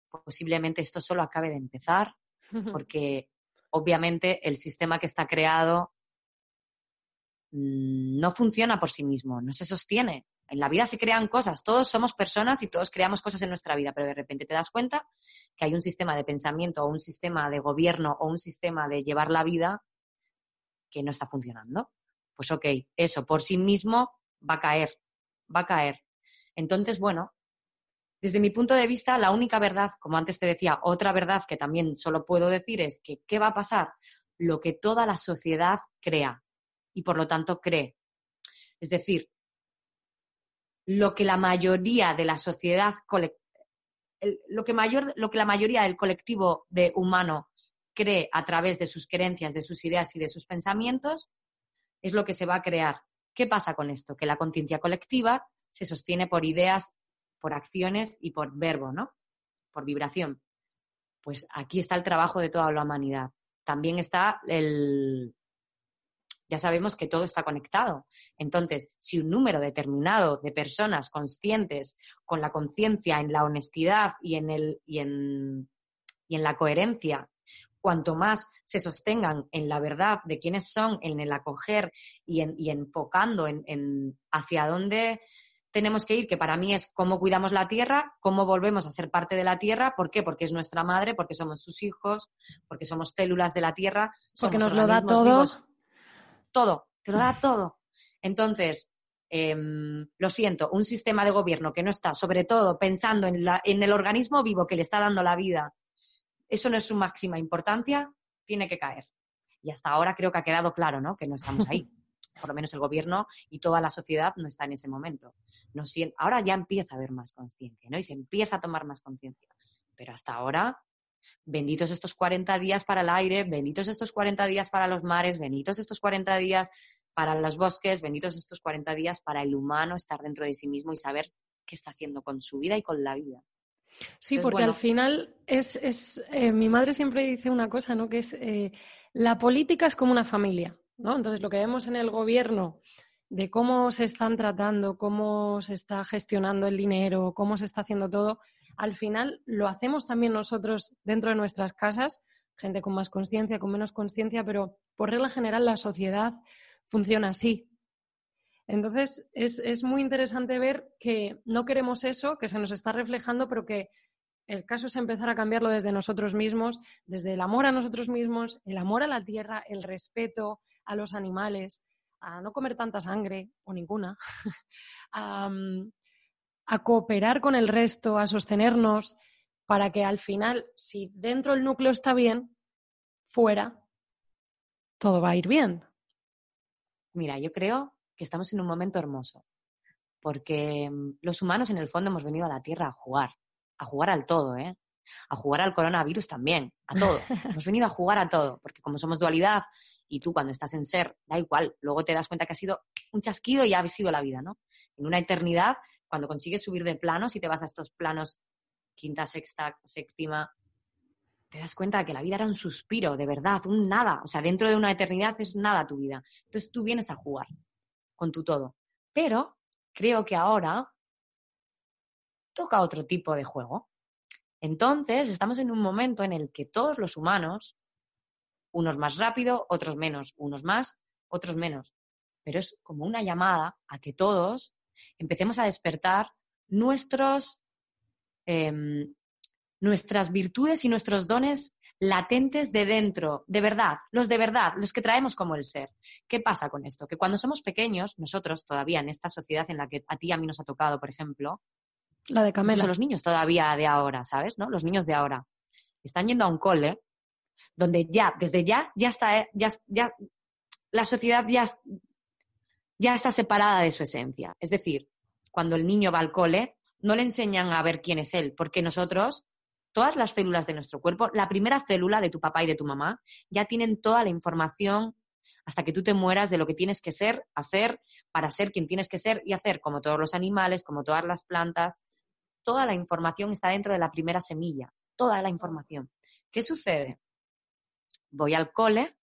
Posiblemente esto solo acabe de empezar, <laughs> porque obviamente el sistema que está creado mm, no funciona por sí mismo, no se sostiene. En la vida se crean cosas, todos somos personas y todos creamos cosas en nuestra vida, pero de repente te das cuenta que hay un sistema de pensamiento o un sistema de gobierno o un sistema de llevar la vida que no está funcionando. Pues ok, eso por sí mismo va a caer, va a caer. Entonces, bueno, desde mi punto de vista, la única verdad, como antes te decía, otra verdad que también solo puedo decir es que ¿qué va a pasar? Lo que toda la sociedad crea y por lo tanto cree. Es decir, lo que la mayoría de la sociedad, lo que, mayor, lo que la mayoría del colectivo de humano cree a través de sus creencias, de sus ideas y de sus pensamientos, es lo que se va a crear. ¿Qué pasa con esto? Que la conciencia colectiva se sostiene por ideas, por acciones y por verbo, ¿no? Por vibración. Pues aquí está el trabajo de toda la humanidad. También está el, ya sabemos que todo está conectado. Entonces, si un número determinado de personas conscientes con la conciencia en la honestidad y en, el, y en, y en la coherencia, cuanto más se sostengan en la verdad de quiénes son, en el acoger y, en, y enfocando en, en hacia dónde tenemos que ir, que para mí es cómo cuidamos la tierra, cómo volvemos a ser parte de la tierra, ¿por qué? Porque es nuestra madre, porque somos sus hijos, porque somos células de la tierra, porque nos lo da todo todo, te lo da todo. Entonces, em, lo siento, un sistema de gobierno que no está, sobre todo, pensando en, la, en el organismo vivo que le está dando la vida, eso no es su máxima importancia, tiene que caer. Y hasta ahora creo que ha quedado claro, ¿no? Que no estamos ahí. <laughs> Por lo menos el gobierno y toda la sociedad no está en ese momento. No, ahora ya empieza a haber más conciencia, ¿no? Y se empieza a tomar más conciencia. Pero hasta ahora benditos estos 40 días para el aire, benditos estos 40 días para los mares, benditos estos 40 días para los bosques, benditos estos 40 días para el humano estar dentro de sí mismo y saber qué está haciendo con su vida y con la vida. Sí, porque al final es, es eh, mi madre siempre dice una cosa, ¿no? Que es eh, la política es como una familia, ¿no? Entonces lo que vemos en el gobierno de cómo se están tratando, cómo se está gestionando el dinero, cómo se está haciendo todo, al final lo hacemos también nosotros dentro de nuestras casas, gente con más conciencia, con menos conciencia, pero por regla general la sociedad funciona así. Entonces es, muy interesante ver que no queremos eso, que se nos está reflejando, pero que el caso es empezar a cambiarlo desde nosotros mismos, desde el amor a nosotros mismos, el amor a la tierra, el respeto a los animales, a no comer tanta sangre o ninguna, <laughs> a cooperar con el resto, a sostenernos, para que al final, si dentro el núcleo está bien, fuera, todo va a ir bien. Mira, yo creo que estamos en un momento hermoso, porque mm, los humanos en el fondo hemos venido a la Tierra a jugar, a jugar al todo, ¿eh? A jugar al coronavirus también, a todo. <laughs> hemos venido a jugar a todo, porque como somos dualidad y tú cuando estás en ser, da igual, luego te das cuenta que ha sido un chasquido y ha sido la vida, ¿no? En una eternidad cuando consigues subir de planos y te vas a estos planos quinta, sexta, séptima, te das cuenta de que la vida era un suspiro, de verdad, un nada. O sea, dentro de una eternidad es nada tu vida. Entonces tú vienes a jugar con tu todo. Pero creo que ahora toca otro tipo de juego. Entonces estamos en un momento en el que todos los humanos, unos más rápido, otros menos, unos más, otros menos, pero es como una llamada a que todos empecemos a despertar nuestros, em, nuestras virtudes y nuestros dones latentes de dentro, de verdad, los de verdad, los que traemos como el ser. ¿Qué pasa con esto? Que cuando somos pequeños, nosotros todavía en esta sociedad en la que a ti y a mí nos ha tocado, por ejemplo, la de Camela. Son los niños todavía de ahora, ¿sabes? ¿No? Los niños de ahora están yendo a un cole donde ya, desde ya, ya está, eh, ya, ya, la sociedad ya ya está separada de su esencia. Es decir, cuando el niño va al cole, no le enseñan a ver quién es él, porque nosotros, todas las células de nuestro cuerpo, la primera célula de tu papá y de tu mamá, ya tienen toda la información hasta que tú te mueras de lo que tienes que ser, hacer, para ser quien tienes que ser y hacer, como todos los animales, como todas las plantas. Toda la información está dentro de la primera semilla, toda la información. ¿Qué sucede? Voy al cole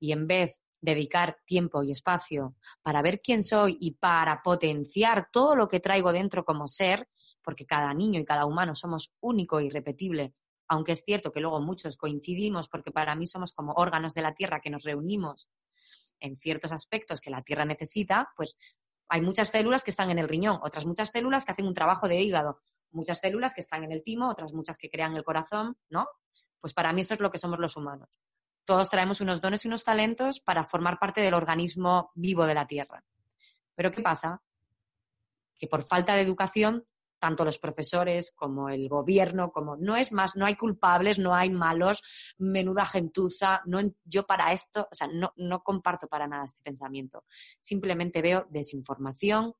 y en vez dedicar tiempo y espacio para ver quién soy y para potenciar todo lo que traigo dentro como ser, porque cada niño y cada humano somos único y e irrepetible, aunque es cierto que luego muchos coincidimos porque para mí somos como órganos de la Tierra que nos reunimos en ciertos aspectos que la Tierra necesita, pues hay muchas células que están en el riñón, otras muchas células que hacen un trabajo de hígado, muchas células que están en el timo, otras muchas que crean el corazón, ¿no? Pues para mí esto es lo que somos los humanos. Todos traemos unos dones y unos talentos para formar parte del organismo vivo de la Tierra. Pero ¿qué pasa? Que por falta de educación, tanto los profesores como el gobierno, como no es más, no hay culpables, no hay malos, menuda gentuza, no, yo para esto, o sea, no, no comparto para nada este pensamiento. Simplemente veo desinformación,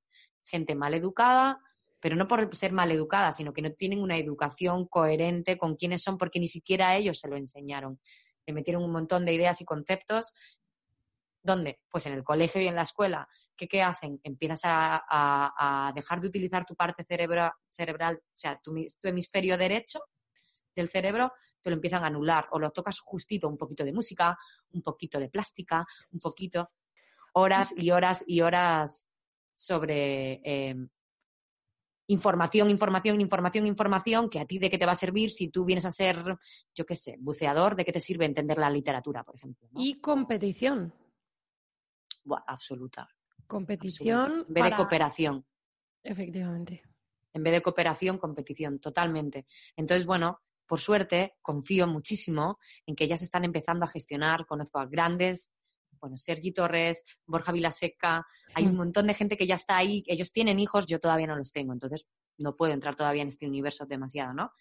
gente mal educada, pero no por ser mal educada, sino que no tienen una educación coherente con quiénes son, porque ni siquiera ellos se lo enseñaron. Le metieron un montón de ideas y conceptos. ¿Dónde? Pues en el colegio y en la escuela. ¿Qué, qué hacen? Empiezas a, a- dejar de utilizar tu parte cerebra- cerebral, o sea, tu, tu hemisferio derecho del cerebro, te lo empiezan a anular o lo tocas justito, un poquito de música, un poquito de plástica, un poquito, horas y horas y horas sobre eh, información, información, información, información, que a ti de qué te va a servir si tú vienes a ser, yo qué sé, buceador, de qué te sirve entender la literatura, por ejemplo. ¿no? Y competición. Buah, absoluta. Competición. absoluta. En vez de cooperación. Efectivamente. En vez de cooperación, competición, totalmente. Entonces, bueno, por suerte, confío muchísimo en que ya se están empezando a gestionar. Conozco a grandes, bueno, Sergi Torres, Borja Vilaseca, hay un montón de gente que ya está ahí. Ellos tienen hijos, yo todavía no los tengo, entonces no puedo entrar todavía en este universo demasiado, ¿no?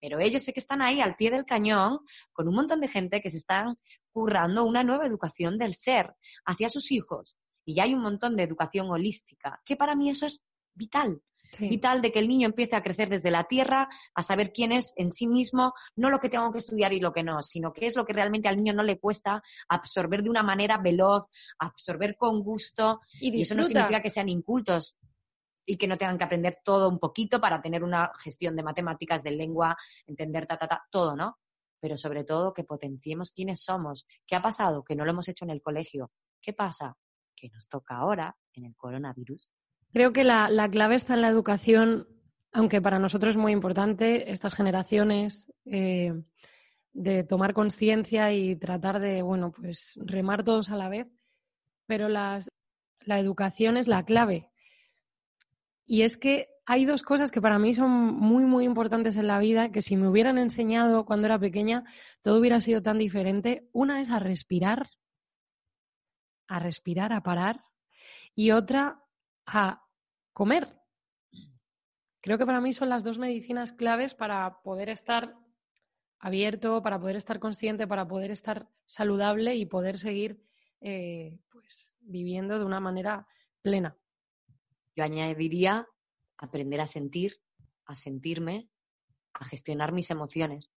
Pero ellos sé que están ahí al pie del cañón con un montón de gente que se están currando una nueva educación del ser hacia sus hijos. Y ya hay un montón de educación holística, que para mí eso es vital Sí. vital de que el niño empiece a crecer desde la tierra, a saber quién es en sí mismo, no lo que tengo que estudiar y lo que no, sino qué es lo que realmente al niño no le cuesta absorber de una manera veloz, absorber con gusto, Y, y eso no significa que sean incultos y que no tengan que aprender todo un poquito para tener una gestión de matemáticas, de lengua, entender ta, ta, ta, todo, ¿no? Pero sobre todo que potenciemos quiénes somos. ¿Qué ha pasado? Que no lo hemos hecho en el colegio. ¿Qué pasa? Que nos toca ahora en el coronavirus Creo que la, la clave está en la educación, aunque para nosotros es muy importante, estas generaciones, eh, de tomar conciencia y tratar de, bueno, pues remar todos a la vez, pero las, la educación es la clave. Y es que hay dos cosas que para mí son muy, muy importantes en la vida, que si me hubieran enseñado cuando era pequeña, todo hubiera sido tan diferente. Una es a respirar, a respirar, a parar, y otra a comer. Creo que para mí son las dos medicinas claves para poder estar abierto, para poder estar consciente, para poder estar saludable y poder seguir eh, pues, viviendo de una manera plena. Yo añadiría aprender a sentir, a sentirme, a gestionar mis emociones.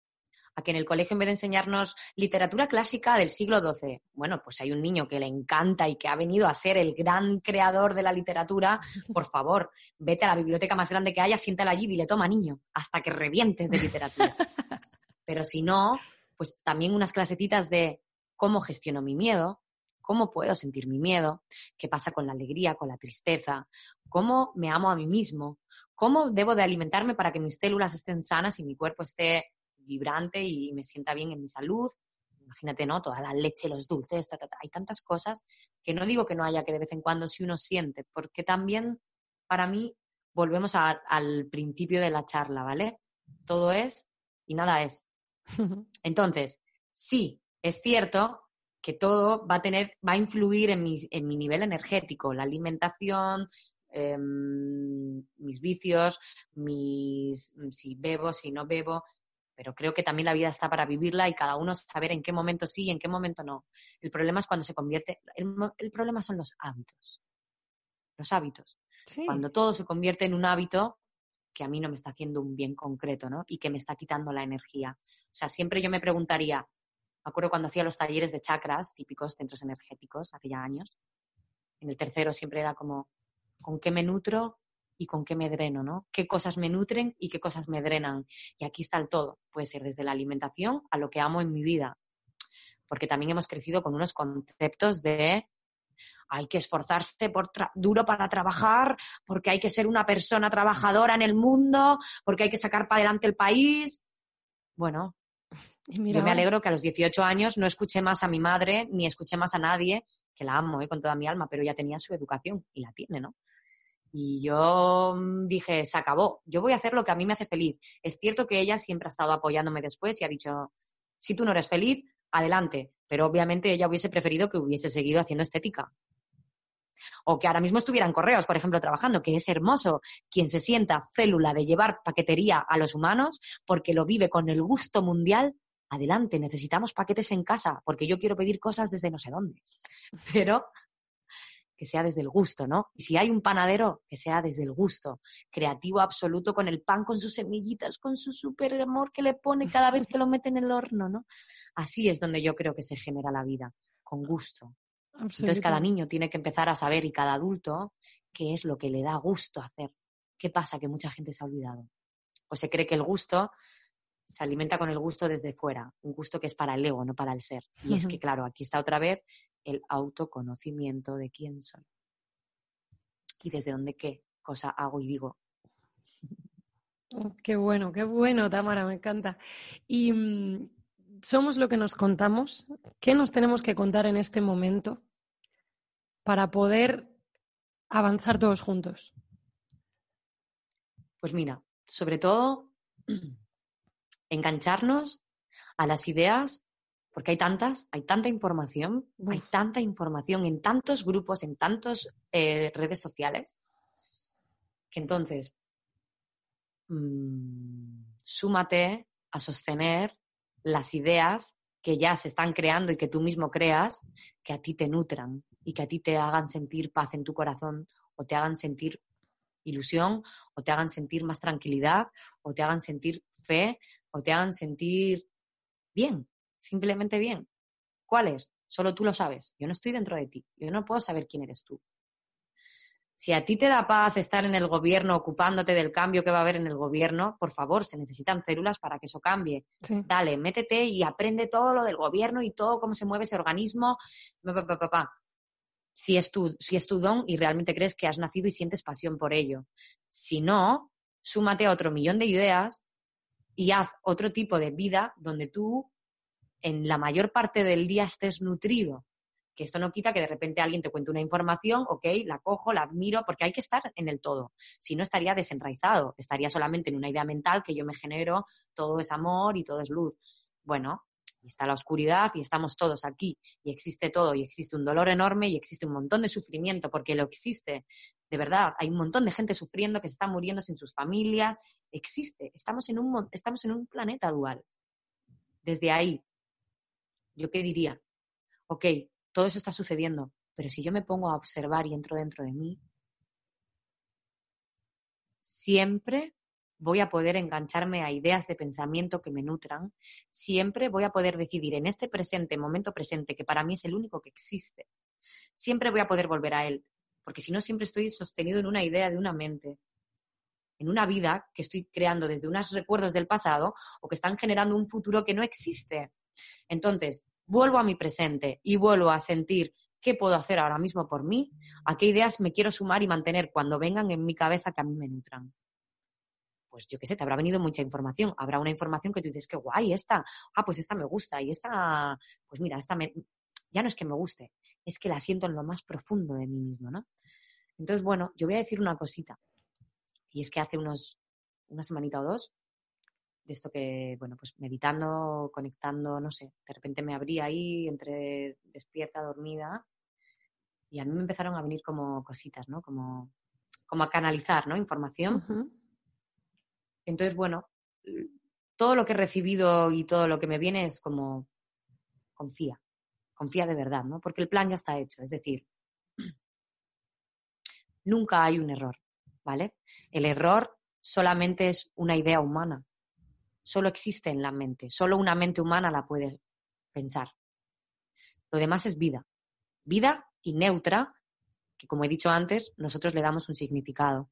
A que en el colegio, en vez de enseñarnos literatura clásica del siglo XII, bueno, pues hay un niño que le encanta y que ha venido a ser el gran creador de la literatura, por favor, vete a la biblioteca más grande que haya, siéntala allí y dile, toma niño, hasta que revientes de literatura. <laughs> Pero si no, pues también unas clasecitas de cómo gestiono mi miedo, cómo puedo sentir mi miedo, qué pasa con la alegría, con la tristeza, cómo me amo a mí mismo, cómo debo de alimentarme para que mis células estén sanas y mi cuerpo esté vibrante y me sienta bien en mi salud. Imagínate, ¿no? Toda la leche, los dulces, ta, ta, ta. hay tantas cosas que no digo que no haya que de vez en cuando si uno siente, porque también para mí volvemos a- al principio de la charla, ¿vale? Todo es y nada es. <laughs> Entonces, sí, es cierto que todo va a tener, va a influir en, mis- en mi nivel energético, la alimentación, em, mis vicios, mis, si bebo, si no bebo, pero creo que también la vida está para vivirla y cada uno saber en qué momento sí y en qué momento no. El problema es cuando se convierte, el, problema son los hábitos. Los hábitos Sí. cuando todo se convierte en un hábito que a mí no me está haciendo un bien concreto, ¿no? Y que me está quitando la energía. O sea, siempre yo me preguntaría, me acuerdo cuando hacía los talleres de chakras, típicos centros energéticos, aquella años, en el tercero siempre era como, ¿con qué me nutro y con qué me dreno, ¿no? ¿Qué cosas me nutren y qué cosas me drenan? Y aquí está el todo. Puede ser desde la alimentación a lo que amo en mi vida. Porque también hemos crecido con unos conceptos de hay que esforzarse por duro para trabajar, porque hay que ser una persona trabajadora en el mundo, porque hay que sacar para adelante el país. Bueno, <laughs> mira yo me alegro que a los 18 años no escuché más a mi madre ni escuché más a nadie, que la amo ¿eh? con toda mi alma, pero ya tenía su educación y la tiene, ¿no? Y yo mm, dije, se acabó, yo voy a hacer lo que a mí me hace feliz. Es cierto que ella siempre ha estado apoyándome después y ha dicho, si tú no eres feliz, adelante. Pero obviamente ella hubiese preferido que hubiese seguido haciendo estética. O que ahora mismo estuviera en correos, por ejemplo, trabajando, que es hermoso quien se sienta célula de llevar paquetería a los humanos porque lo vive con el gusto mundial. Adelante, necesitamos paquetes en casa porque yo quiero pedir cosas desde no sé dónde. <laughs> Pero que sea desde el gusto, ¿no? Y si hay un panadero, que sea desde el gusto, creativo absoluto con el pan, con sus semillitas, con su super amor que le pone cada vez que lo mete en el horno, ¿no? Así es donde yo creo que se genera la vida, con gusto. Entonces cada niño tiene que empezar a saber y cada adulto qué es lo que le da gusto hacer. ¿Qué pasa? Que mucha gente se ha olvidado. O se cree que el gusto se alimenta con el gusto desde fuera, un gusto que es para el ego, no para el ser. Y es que, claro, aquí está otra vez el autoconocimiento de quién soy y desde dónde qué cosa hago y digo. Oh, qué bueno, qué bueno, Tamara, me encanta. Y mm, somos lo que nos contamos. ¿Qué nos tenemos que contar en este momento para poder avanzar todos juntos? Pues mira, sobre todo <clears throat> engancharnos a las ideas porque hay tantas, hay tanta información, hay tanta información en tantos grupos, en tantas eh, redes sociales, que entonces mmm, súmate a sostener las ideas que ya se están creando y que tú mismo creas, que a ti te nutran y que a ti te hagan sentir paz en tu corazón o te hagan sentir ilusión o te hagan sentir más tranquilidad o te hagan sentir fe o te hagan sentir bien simplemente bien. ¿Cuáles? Solo tú lo sabes. Yo no estoy dentro de ti. Yo no puedo saber quién eres tú. Si a ti te da paz estar en el gobierno ocupándote del cambio que va a haber en el gobierno, por favor, se necesitan células para que eso cambie. Dale, métete y aprende todo lo del gobierno y todo cómo se mueve ese organismo. Si es, tu, si es tu don y realmente crees que has nacido y sientes pasión por ello. Si no, súmate a otro millón de ideas y haz otro tipo de vida donde tú en la mayor parte del día estés nutrido. Que esto no quita que de repente alguien te cuente una información, ok, la cojo, la admiro, porque hay que estar en el todo. Si no, estaría desenraizado, estaría solamente en una idea mental que yo me genero, todo es amor y todo es luz. Bueno, está la oscuridad y estamos todos aquí y existe todo y existe un dolor enorme y existe un montón de sufrimiento porque lo existe. De verdad, hay un montón de gente sufriendo que se está muriendo sin sus familias. Existe. Estamos en un, estamos en un planeta dual. Desde ahí, ¿yo qué diría? Ok, todo eso está sucediendo, pero si yo me pongo a observar y entro dentro de mí, siempre voy a poder engancharme a ideas de pensamiento que me nutran, siempre voy a poder decidir en este presente, momento presente, que para mí es el único que existe, siempre voy a poder volver a él, porque si no siempre estoy sostenido en una idea de una mente, en una vida que estoy creando desde unos recuerdos del pasado o que están generando un futuro que no existe. Entonces, vuelvo a mi presente y vuelvo a sentir qué puedo hacer ahora mismo por mí, a qué ideas me quiero sumar y mantener cuando vengan en mi cabeza que a mí me nutran. Pues yo qué sé, te habrá venido mucha información. Habrá una información que tú dices, qué guay, esta, ah, pues esta me gusta, y esta, pues mira, esta me, ya no es que me guste, es que la siento en lo más profundo de mí mismo, ¿no? Entonces, bueno, yo voy a decir una cosita. Y es que hace unos, una semanita o dos, de esto que, bueno, pues meditando, conectando, no sé, de repente me abría ahí entre despierta, dormida, y a mí me empezaron a venir como cositas, ¿no? Como, como a canalizar, ¿no? Información. Entonces, bueno, todo lo que he recibido y todo lo que me viene es como, confía, confía de verdad, ¿no? Porque el plan ya está hecho, es decir, <clears throat> nunca hay un error, ¿vale? El error solamente es una idea humana solo existe en la mente, solo una mente humana la puede pensar. Lo demás es vida, vida y neutra, que como he dicho antes, nosotros le damos un significado.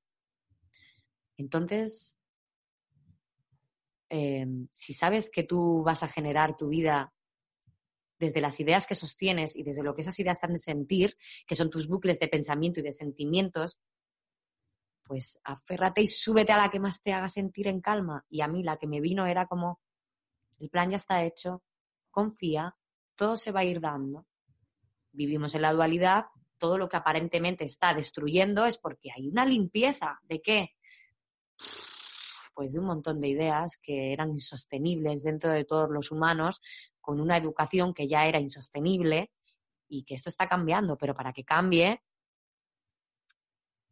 Entonces, em, si sabes que tú vas a generar tu vida desde las ideas que sostienes y desde lo que esas ideas están de sentir, que son tus bucles de pensamiento y de sentimientos, pues aférrate y súbete a la que más te haga sentir en calma. Y a mí la que me vino era como, el plan ya está hecho, confía, todo se va a ir dando. Vivimos en la dualidad, todo lo que aparentemente está destruyendo es porque hay una limpieza. ¿De qué? Pues de un montón de ideas que eran insostenibles dentro de todos los humanos, con una educación que ya era insostenible y que esto está cambiando, pero para que cambie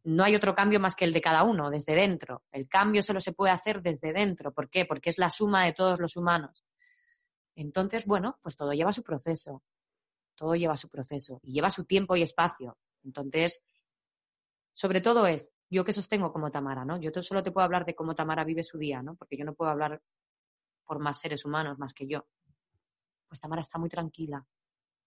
no hay otro cambio más que el de cada uno, desde dentro. El cambio solo se puede hacer desde dentro. ¿Por qué? Porque es la suma de todos los humanos. Entonces, bueno, pues todo lleva su proceso. Todo lleva su proceso y lleva su tiempo y espacio. Entonces, sobre todo es, yo que sostengo como Tamara, ¿no? Yo solo te puedo hablar de cómo Tamara vive su día, ¿no? Porque yo no puedo hablar por más seres humanos más que yo. Pues Tamara está muy tranquila.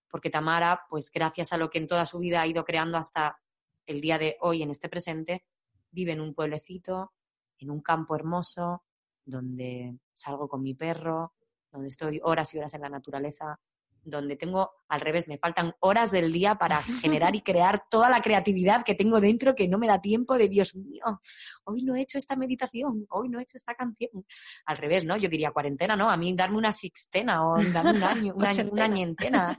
Porque Tamara, pues gracias a lo que en toda su vida ha ido creando hasta el día de hoy, en este presente, vive en un pueblecito, en un campo hermoso, donde salgo con mi perro, donde estoy horas y horas en la naturaleza, donde tengo, al revés, me faltan horas del día para <laughs> generar y crear toda la creatividad que tengo dentro que no me da tiempo de, Dios mío, hoy no he hecho esta meditación, hoy no he hecho esta canción. Al revés, ¿no? Yo diría cuarentena, ¿no? A mí darme una sixtena o darme un año, una, <laughs> una ñentena,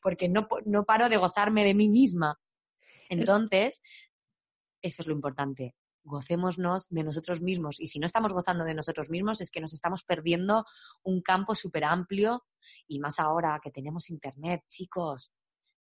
porque no, no paro de gozarme de mí misma. Entonces, eso es lo importante. Gocémonos de nosotros mismos. Y si no estamos gozando de nosotros mismos, es que nos estamos perdiendo un campo súper amplio. Y más ahora que tenemos internet, chicos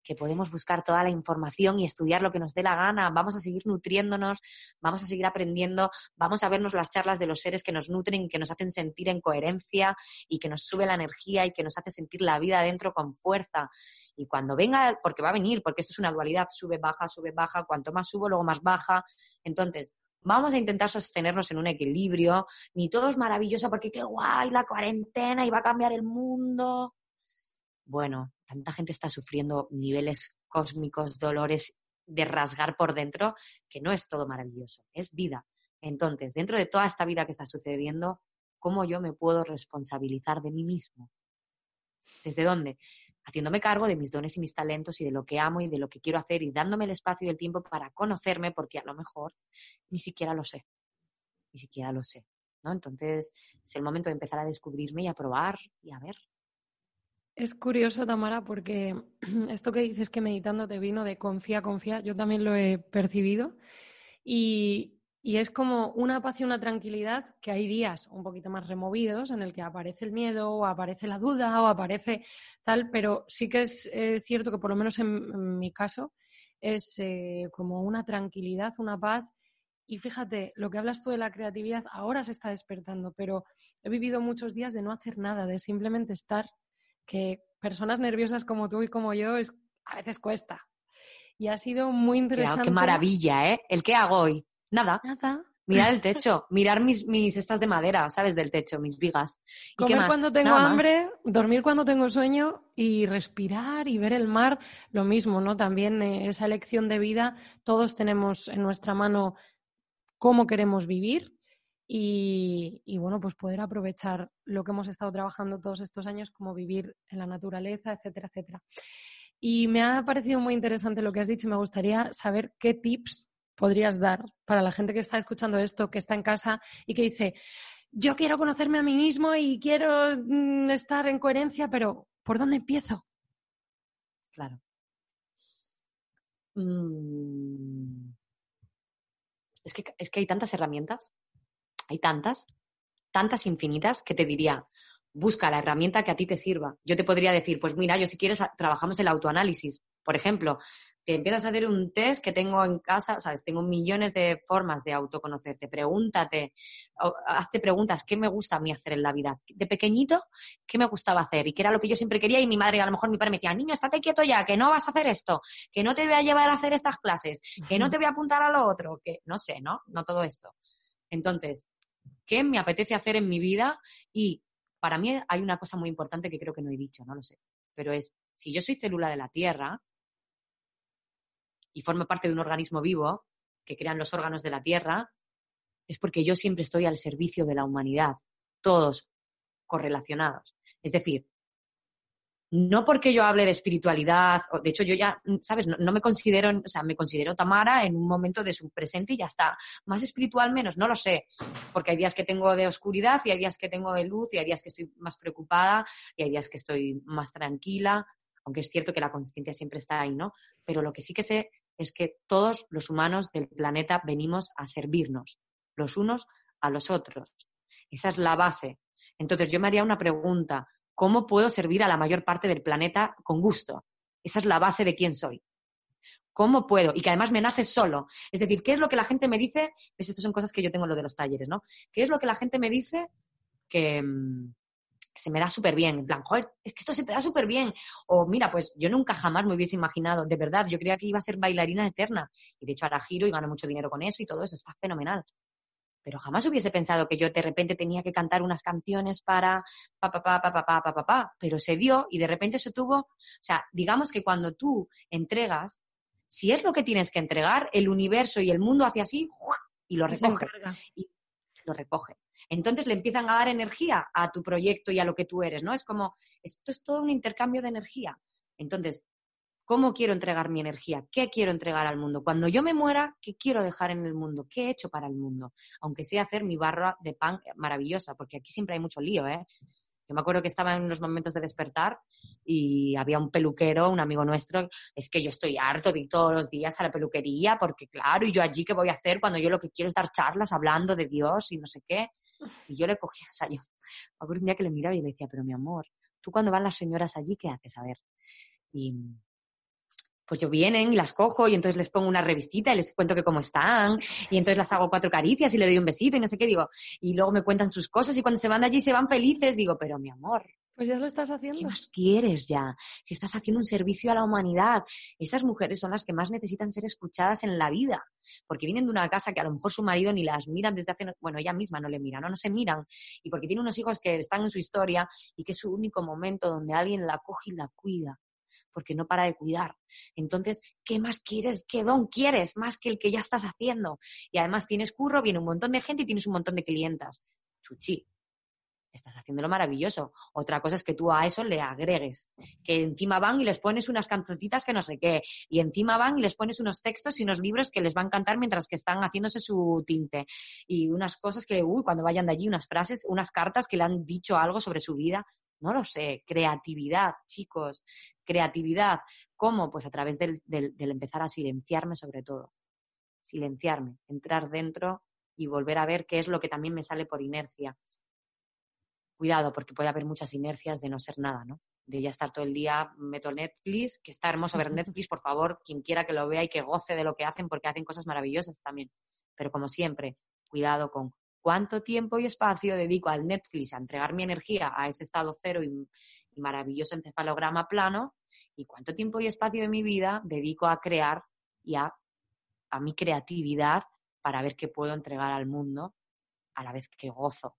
que podemos buscar toda la información y estudiar lo que nos dé la gana, vamos a seguir nutriéndonos, vamos a seguir aprendiendo, vamos a vernos las charlas de los seres que nos nutren, que nos hacen sentir en coherencia y que nos sube la energía y que nos hace sentir la vida dentro con fuerza. Y cuando venga, porque va a venir, porque esto es una dualidad, sube, baja, sube, baja, cuanto más subo, luego más baja. Entonces, vamos a intentar sostenernos en un equilibrio, ni todo es maravilloso porque qué guay la cuarentena y va a cambiar el mundo. Bueno, tanta gente está sufriendo niveles cósmicos, dolores de rasgar por dentro, que no es todo maravilloso, es vida. Entonces, dentro de toda esta vida que está sucediendo, ¿cómo yo me puedo responsabilizar de mí mismo? ¿Desde dónde? Haciéndome cargo de mis dones y mis talentos y de lo que amo y de lo que quiero hacer y dándome el espacio y el tiempo para conocerme, porque a lo mejor ni siquiera lo sé. Ni siquiera lo sé. ¿no? Entonces, es el momento de empezar a descubrirme y a probar y a ver es curioso, Tamara, porque <clears throat> esto que dices que meditando te vino de confía, confía, yo también lo he percibido. Y, es como una paz y una tranquilidad que hay días un poquito más removidos en el que aparece el miedo o aparece la duda o aparece tal, pero sí que es eh, cierto que por lo menos en, mi caso es eh, como una tranquilidad, una paz. Y fíjate, lo que hablas tú de la creatividad ahora se está despertando, pero he vivido muchos días de no hacer nada, de simplemente estar que personas nerviosas como tú y como yo es, a veces cuesta. Y ha sido muy interesante. qué maravilla, ¿eh? ¿El qué hago hoy? Nada. Nada. Mirar el <laughs> techo, mirar mis, mis estas de madera, ¿sabes? Del techo, mis vigas. ¿Y Comer cuando tengo hambre, dormir cuando tengo sueño y respirar y ver el mar, lo mismo, ¿no? También eh, esa elección de vida, todos tenemos en nuestra mano cómo queremos vivir y, bueno, pues poder aprovechar lo que hemos estado trabajando todos estos años, como vivir en la naturaleza, etcétera, etcétera. Y me ha parecido muy interesante lo que has dicho y me gustaría saber qué tips podrías dar para la gente que está escuchando esto, que está en casa y que dice, yo quiero conocerme a mí mismo y quiero mm, estar en coherencia, pero ¿por dónde empiezo? Claro. Mm. Es, que, es que hay tantas herramientas hay tantas, tantas infinitas que te diría, busca la herramienta que a ti te sirva. Yo te podría decir, pues mira, yo si quieres trabajamos el autoanálisis. Por ejemplo, te empiezas a hacer un test que tengo en casa, sabes, tengo millones de formas de autoconocerte. Pregúntate, hazte preguntas, ¿qué me gusta a mí hacer en la vida? De pequeñito, ¿qué me gustaba hacer? Y qué era lo que yo siempre quería y mi madre, a lo mejor mi padre me decía, niño, estate quieto ya, que no vas a hacer esto, que no te voy a llevar a hacer estas clases, que no te voy a apuntar a lo otro, que no sé, ¿no? No todo esto. Entonces, ¿qué me apetece hacer en mi vida? Y para mí hay una cosa muy importante que creo que no he dicho, no lo sé, pero es, si yo soy célula de la Tierra y formo parte de un organismo vivo que crean los órganos de la Tierra, es porque yo siempre estoy al servicio de la humanidad, todos correlacionados. Es decir, no porque yo hable de espiritualidad, de hecho yo ya, ¿sabes? No, me considero, o sea, me considero Tamara en un momento de su presente y ya está. Más espiritual menos, no lo sé, porque hay días que tengo de oscuridad y hay días que tengo de luz y hay días que estoy más preocupada y hay días que estoy más tranquila. aunque es cierto que la conciencia siempre está ahí, ¿no? Pero lo que sí que sé es que todos los humanos del planeta venimos a servirnos, los unos a los otros. Esa es la base. Entonces yo me haría una pregunta, ¿cómo puedo servir a la mayor parte del planeta con gusto? Esa es la base de quién soy. ¿Cómo puedo? Y que además me nace solo. Es decir, ¿qué es lo que la gente me dice? Pues estas son cosas que yo tengo en lo de los talleres, ¿no? ¿Qué es lo que la gente me dice que, mm, que se me da súper bien? En plan, joder, es que esto se te da súper bien. O mira, pues yo nunca jamás me hubiese imaginado, de verdad, yo creía que iba a ser bailarina eterna. Y de hecho ahora giro y gano mucho dinero con eso y todo eso, está fenomenal pero jamás hubiese pensado que yo de repente tenía que cantar unas canciones para pa pa pa pa pa pa pa pa, pa. pero se dio y de repente se tuvo, o sea, digamos que cuando tú entregas, si es lo que tienes que entregar, el universo y el mundo hace así y lo recoge. Y lo recoge. Entonces le empiezan a dar energía a tu proyecto y a lo que tú eres, ¿no? Es como, esto es todo un intercambio de energía. Entonces, ¿Cómo quiero entregar mi energía? ¿Qué quiero entregar al mundo? Cuando yo me muera, ¿qué quiero dejar en el mundo? ¿Qué he hecho para el mundo? Aunque sea hacer mi barra de pan maravillosa, porque aquí siempre hay mucho lío, ¿eh? Yo me acuerdo que estaba en unos momentos de despertar y había un peluquero, un amigo nuestro, es que yo estoy harto de ir todos los días a la peluquería porque claro, y yo allí qué voy a hacer cuando yo lo que quiero es dar charlas hablando de Dios y no sé qué. Y yo le cogía, <laughs> o sea, yo me acuerdo un día que le miraba y le decía, pero mi amor, tú cuando van las señoras allí, ¿qué haces? A ver. Y, pues yo vienen y las cojo y entonces les pongo una revistita y les cuento que cómo están y entonces las hago cuatro caricias y le doy un besito y no sé qué digo. Y luego me cuentan sus cosas y cuando se van de allí se van felices, digo, pero mi amor. Pues ya lo estás haciendo. ¿Qué más quieres ya? Si estás haciendo un servicio a la humanidad, esas mujeres son las que más necesitan ser escuchadas en la vida, porque vienen de una casa que a lo mejor su marido ni las miran desde hace, bueno, ella misma no le mira, no, no se miran, y porque tiene unos hijos que están en su historia y que es su único momento donde alguien la coge y la cuida porque no para de cuidar. Entonces, ¿qué más quieres? ¿Qué don quieres más que el que ya estás haciendo? Y además tienes curro, viene un montón de gente y tienes un montón de clientas. Chuchi, estás haciéndolo maravilloso. Otra cosa es que tú a eso le agregues, que encima van y les pones unas cancioncitas que no sé qué, y encima van y les pones unos textos y unos libros que les van a cantar mientras que están haciéndose su tinte, y unas cosas que, uy, cuando vayan de allí, unas frases, unas cartas que le han dicho algo sobre su vida, no lo sé, creatividad, chicos, creatividad. ¿Cómo? Pues a través del, empezar a silenciarme sobre todo. Silenciarme, entrar dentro y volver a ver qué es lo que también me sale por inercia. Cuidado, porque puede haber muchas inercias de no ser nada, ¿no? De ya estar todo el día, meto Netflix, que está hermoso ver <laughs> Netflix, por favor, quien quiera que lo vea y que goce de lo que hacen, porque hacen cosas maravillosas también. Pero como siempre, cuidado con cuánto tiempo y espacio dedico al Netflix a entregar mi energía a ese estado cero y, maravilloso encefalograma plano y cuánto tiempo y espacio de mi vida dedico a crear y a, a mi creatividad para ver qué puedo entregar al mundo a la vez que gozo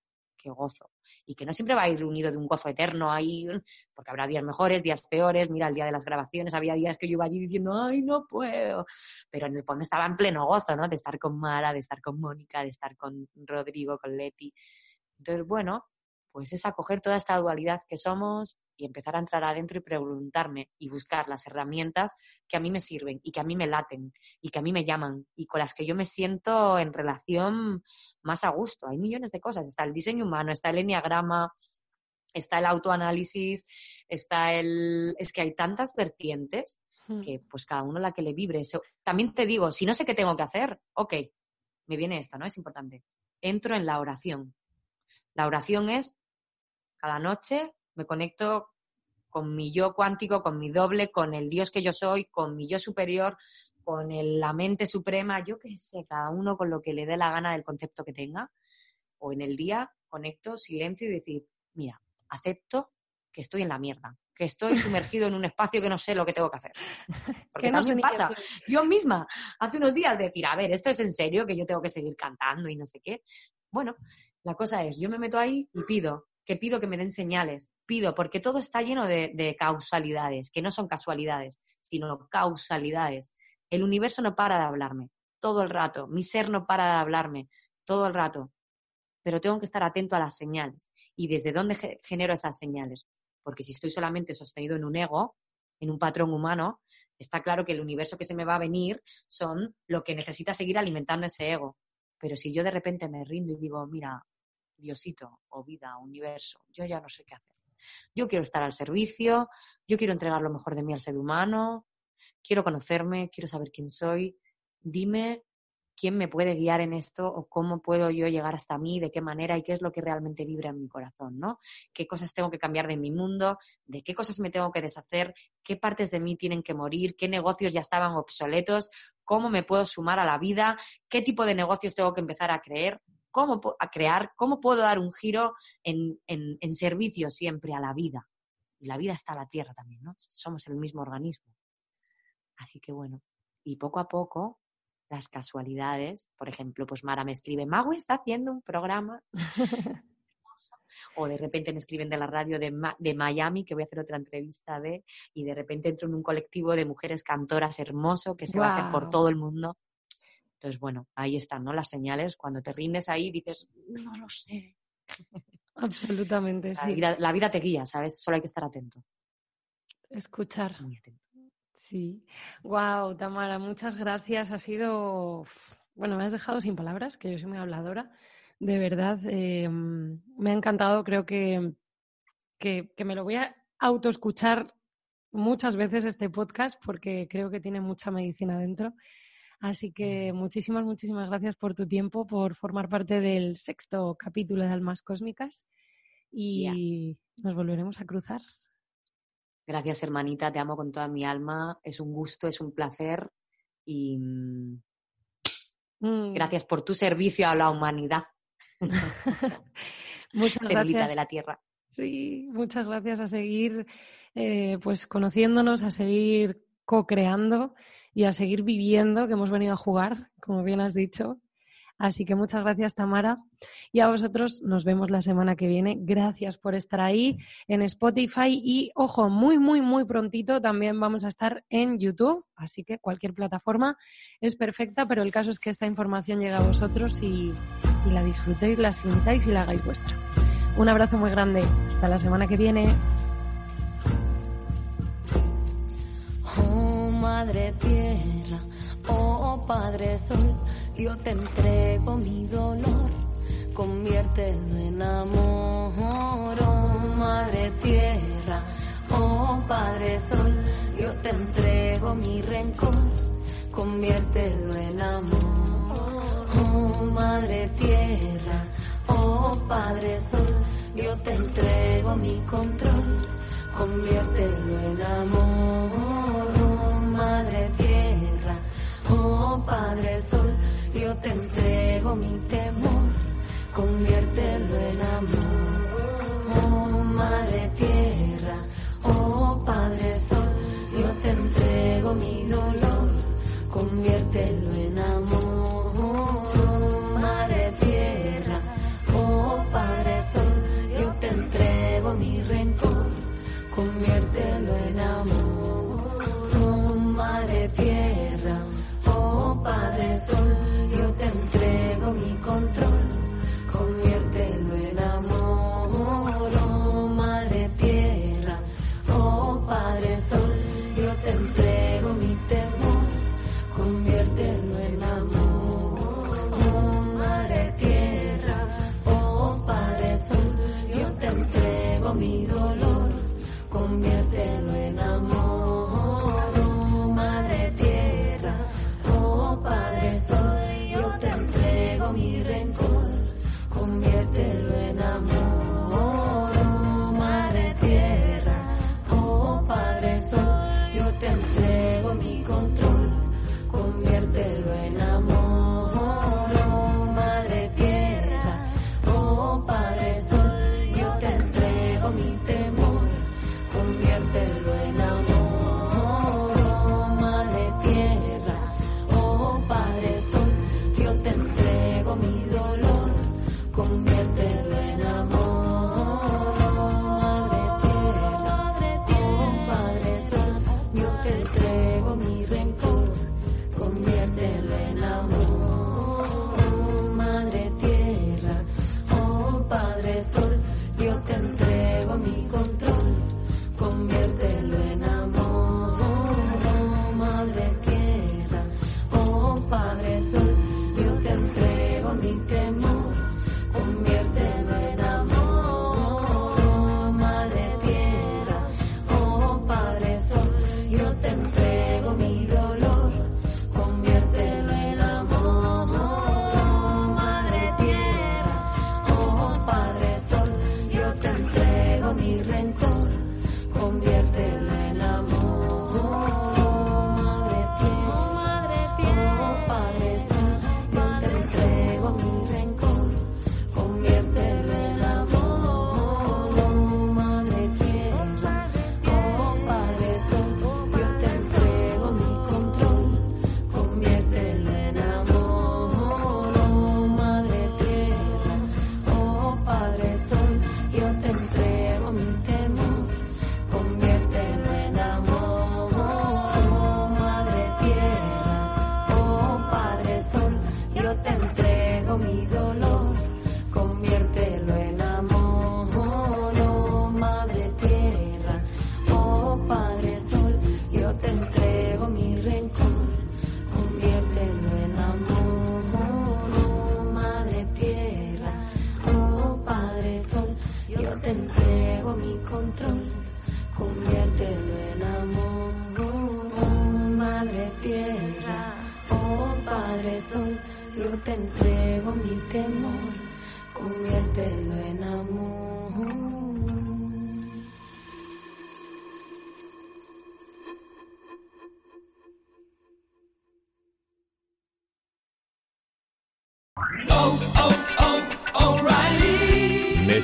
gozo. Y que no siempre va a ir unido de un gozo eterno ahí, porque habrá días mejores, días peores. Mira, el día de las grabaciones había días que yo iba allí diciendo, ay, no puedo. Pero en el fondo estaba en pleno gozo, ¿no? De estar con Mara, de estar con Mónica, de estar con Rodrigo, con Leti. Entonces, bueno, pues es acoger toda esta dualidad que somos y empezar a entrar adentro y preguntarme y buscar las herramientas que a mí me sirven y que a mí me laten y que a mí me llaman y con las que yo me siento en relación más a gusto. Hay millones de cosas. Está el diseño humano, está el enneagrama, está el autoanálisis, está el... Es que hay tantas vertientes hmm. que pues cada uno la que le vibre. También te digo, si no sé qué tengo que hacer, ok, me viene esto, ¿no? Es importante. Entro en la oración. La oración es cada noche me conecto con mi yo cuántico, con mi doble, con el Dios que yo soy, con mi yo superior, con la mente suprema, yo qué sé, cada uno con lo que le dé la gana del concepto que tenga. O en el día conecto, silencio y decir, mira, acepto que estoy en la mierda, que estoy sumergido en un espacio que no sé lo que tengo que hacer. <laughs> Porque no también pasa. Yo misma, hace unos días, decir, a ver, esto es en serio, que yo tengo que seguir cantando y no sé qué. Bueno, la cosa es, yo me meto ahí y pido, que pido que me den señales, pido, porque todo está lleno de, causalidades, que no son casualidades, sino causalidades. El universo no para de hablarme, todo el rato, mi ser no para de hablarme, todo el rato, pero tengo que estar atento a las señales. ¿Y desde dónde genero esas señales? Porque si estoy solamente sostenido en un ego, en un patrón humano, está claro que el universo que se me va a venir son lo que necesita seguir alimentando ese ego. Pero si yo de repente me rindo y digo, mira, Diosito o vida, universo, yo ya no sé qué hacer. Yo quiero estar al servicio, yo quiero entregar lo mejor de mí al ser humano, quiero conocerme, quiero saber quién soy. Dime quién me puede guiar en esto o cómo puedo yo llegar hasta mí, de qué manera y qué es lo que realmente vibra en mi corazón, ¿no? ¿Qué cosas tengo que cambiar de mi mundo? ¿De qué cosas me tengo que deshacer? ¿Qué partes de mí tienen que morir? ¿Qué negocios ya estaban obsoletos? ¿Cómo me puedo sumar a la vida? ¿Qué tipo de negocios tengo que empezar a creer? ¿Cómo a crear? ¿Cómo puedo dar un giro en, en, en servicio siempre a la vida? Y la vida está a la tierra también, ¿no? Somos el mismo organismo. Así que bueno, y poco a poco las casualidades. Por ejemplo, pues Mara me escribe, Mago está haciendo un programa. <laughs> o de repente me escriben de la radio de, de, Miami que voy a hacer otra entrevista de, y de repente entro en un colectivo de mujeres cantoras hermoso que se va a hacer por todo el mundo. Entonces, bueno, ahí están, ¿no? Las señales. Cuando te rindes ahí dices, no lo sé. <laughs> Absolutamente, la sí. Vida, la vida te guía, ¿sabes? Solo hay que estar atento. Escuchar. Muy atento. Sí. Wow, Tamara, muchas gracias. Ha sido, bueno, me has dejado sin palabras, que yo soy muy habladora. De verdad, eh, me ha encantado. Creo que, que, que me lo voy a autoescuchar muchas veces este podcast porque creo que tiene mucha medicina dentro. Así que muchísimas, muchísimas gracias por tu tiempo, por formar parte del sexto capítulo de Almas Cósmicas y nos volveremos a cruzar. Gracias, hermanita, te amo con toda mi alma. Es un gusto, es un placer y mm, Mm, gracias por tu servicio a la humanidad. <laughs> muchas gracias. de la tierra. Sí, muchas gracias a seguir eh, pues conociéndonos, a seguir co-creando y a seguir viviendo, que hemos venido a jugar, como bien has dicho. Así que muchas gracias, Tamara. Y a vosotros nos vemos la semana que viene. Gracias por estar ahí en Spotify. Y ojo, muy, muy, muy prontito también vamos a estar en YouTube. Así que cualquier plataforma es perfecta, pero el caso es que esta información llega a vosotros y, y la disfrutéis, la sintáis y la hagáis vuestra. Un abrazo muy grande. Hasta la semana que viene. Madre Tierra, oh Padre Sol, yo te entrego mi dolor, conviértelo en amor. Oh Madre Tierra, oh Padre Sol, yo te entrego mi rencor, conviértelo en amor. Oh Madre Tierra, oh Padre Sol, yo te entrego mi control, conviértelo en amor. Madre Tierra, oh Padre Sol, yo te entrego mi temor, conviértelo en amor. Oh Madre Tierra,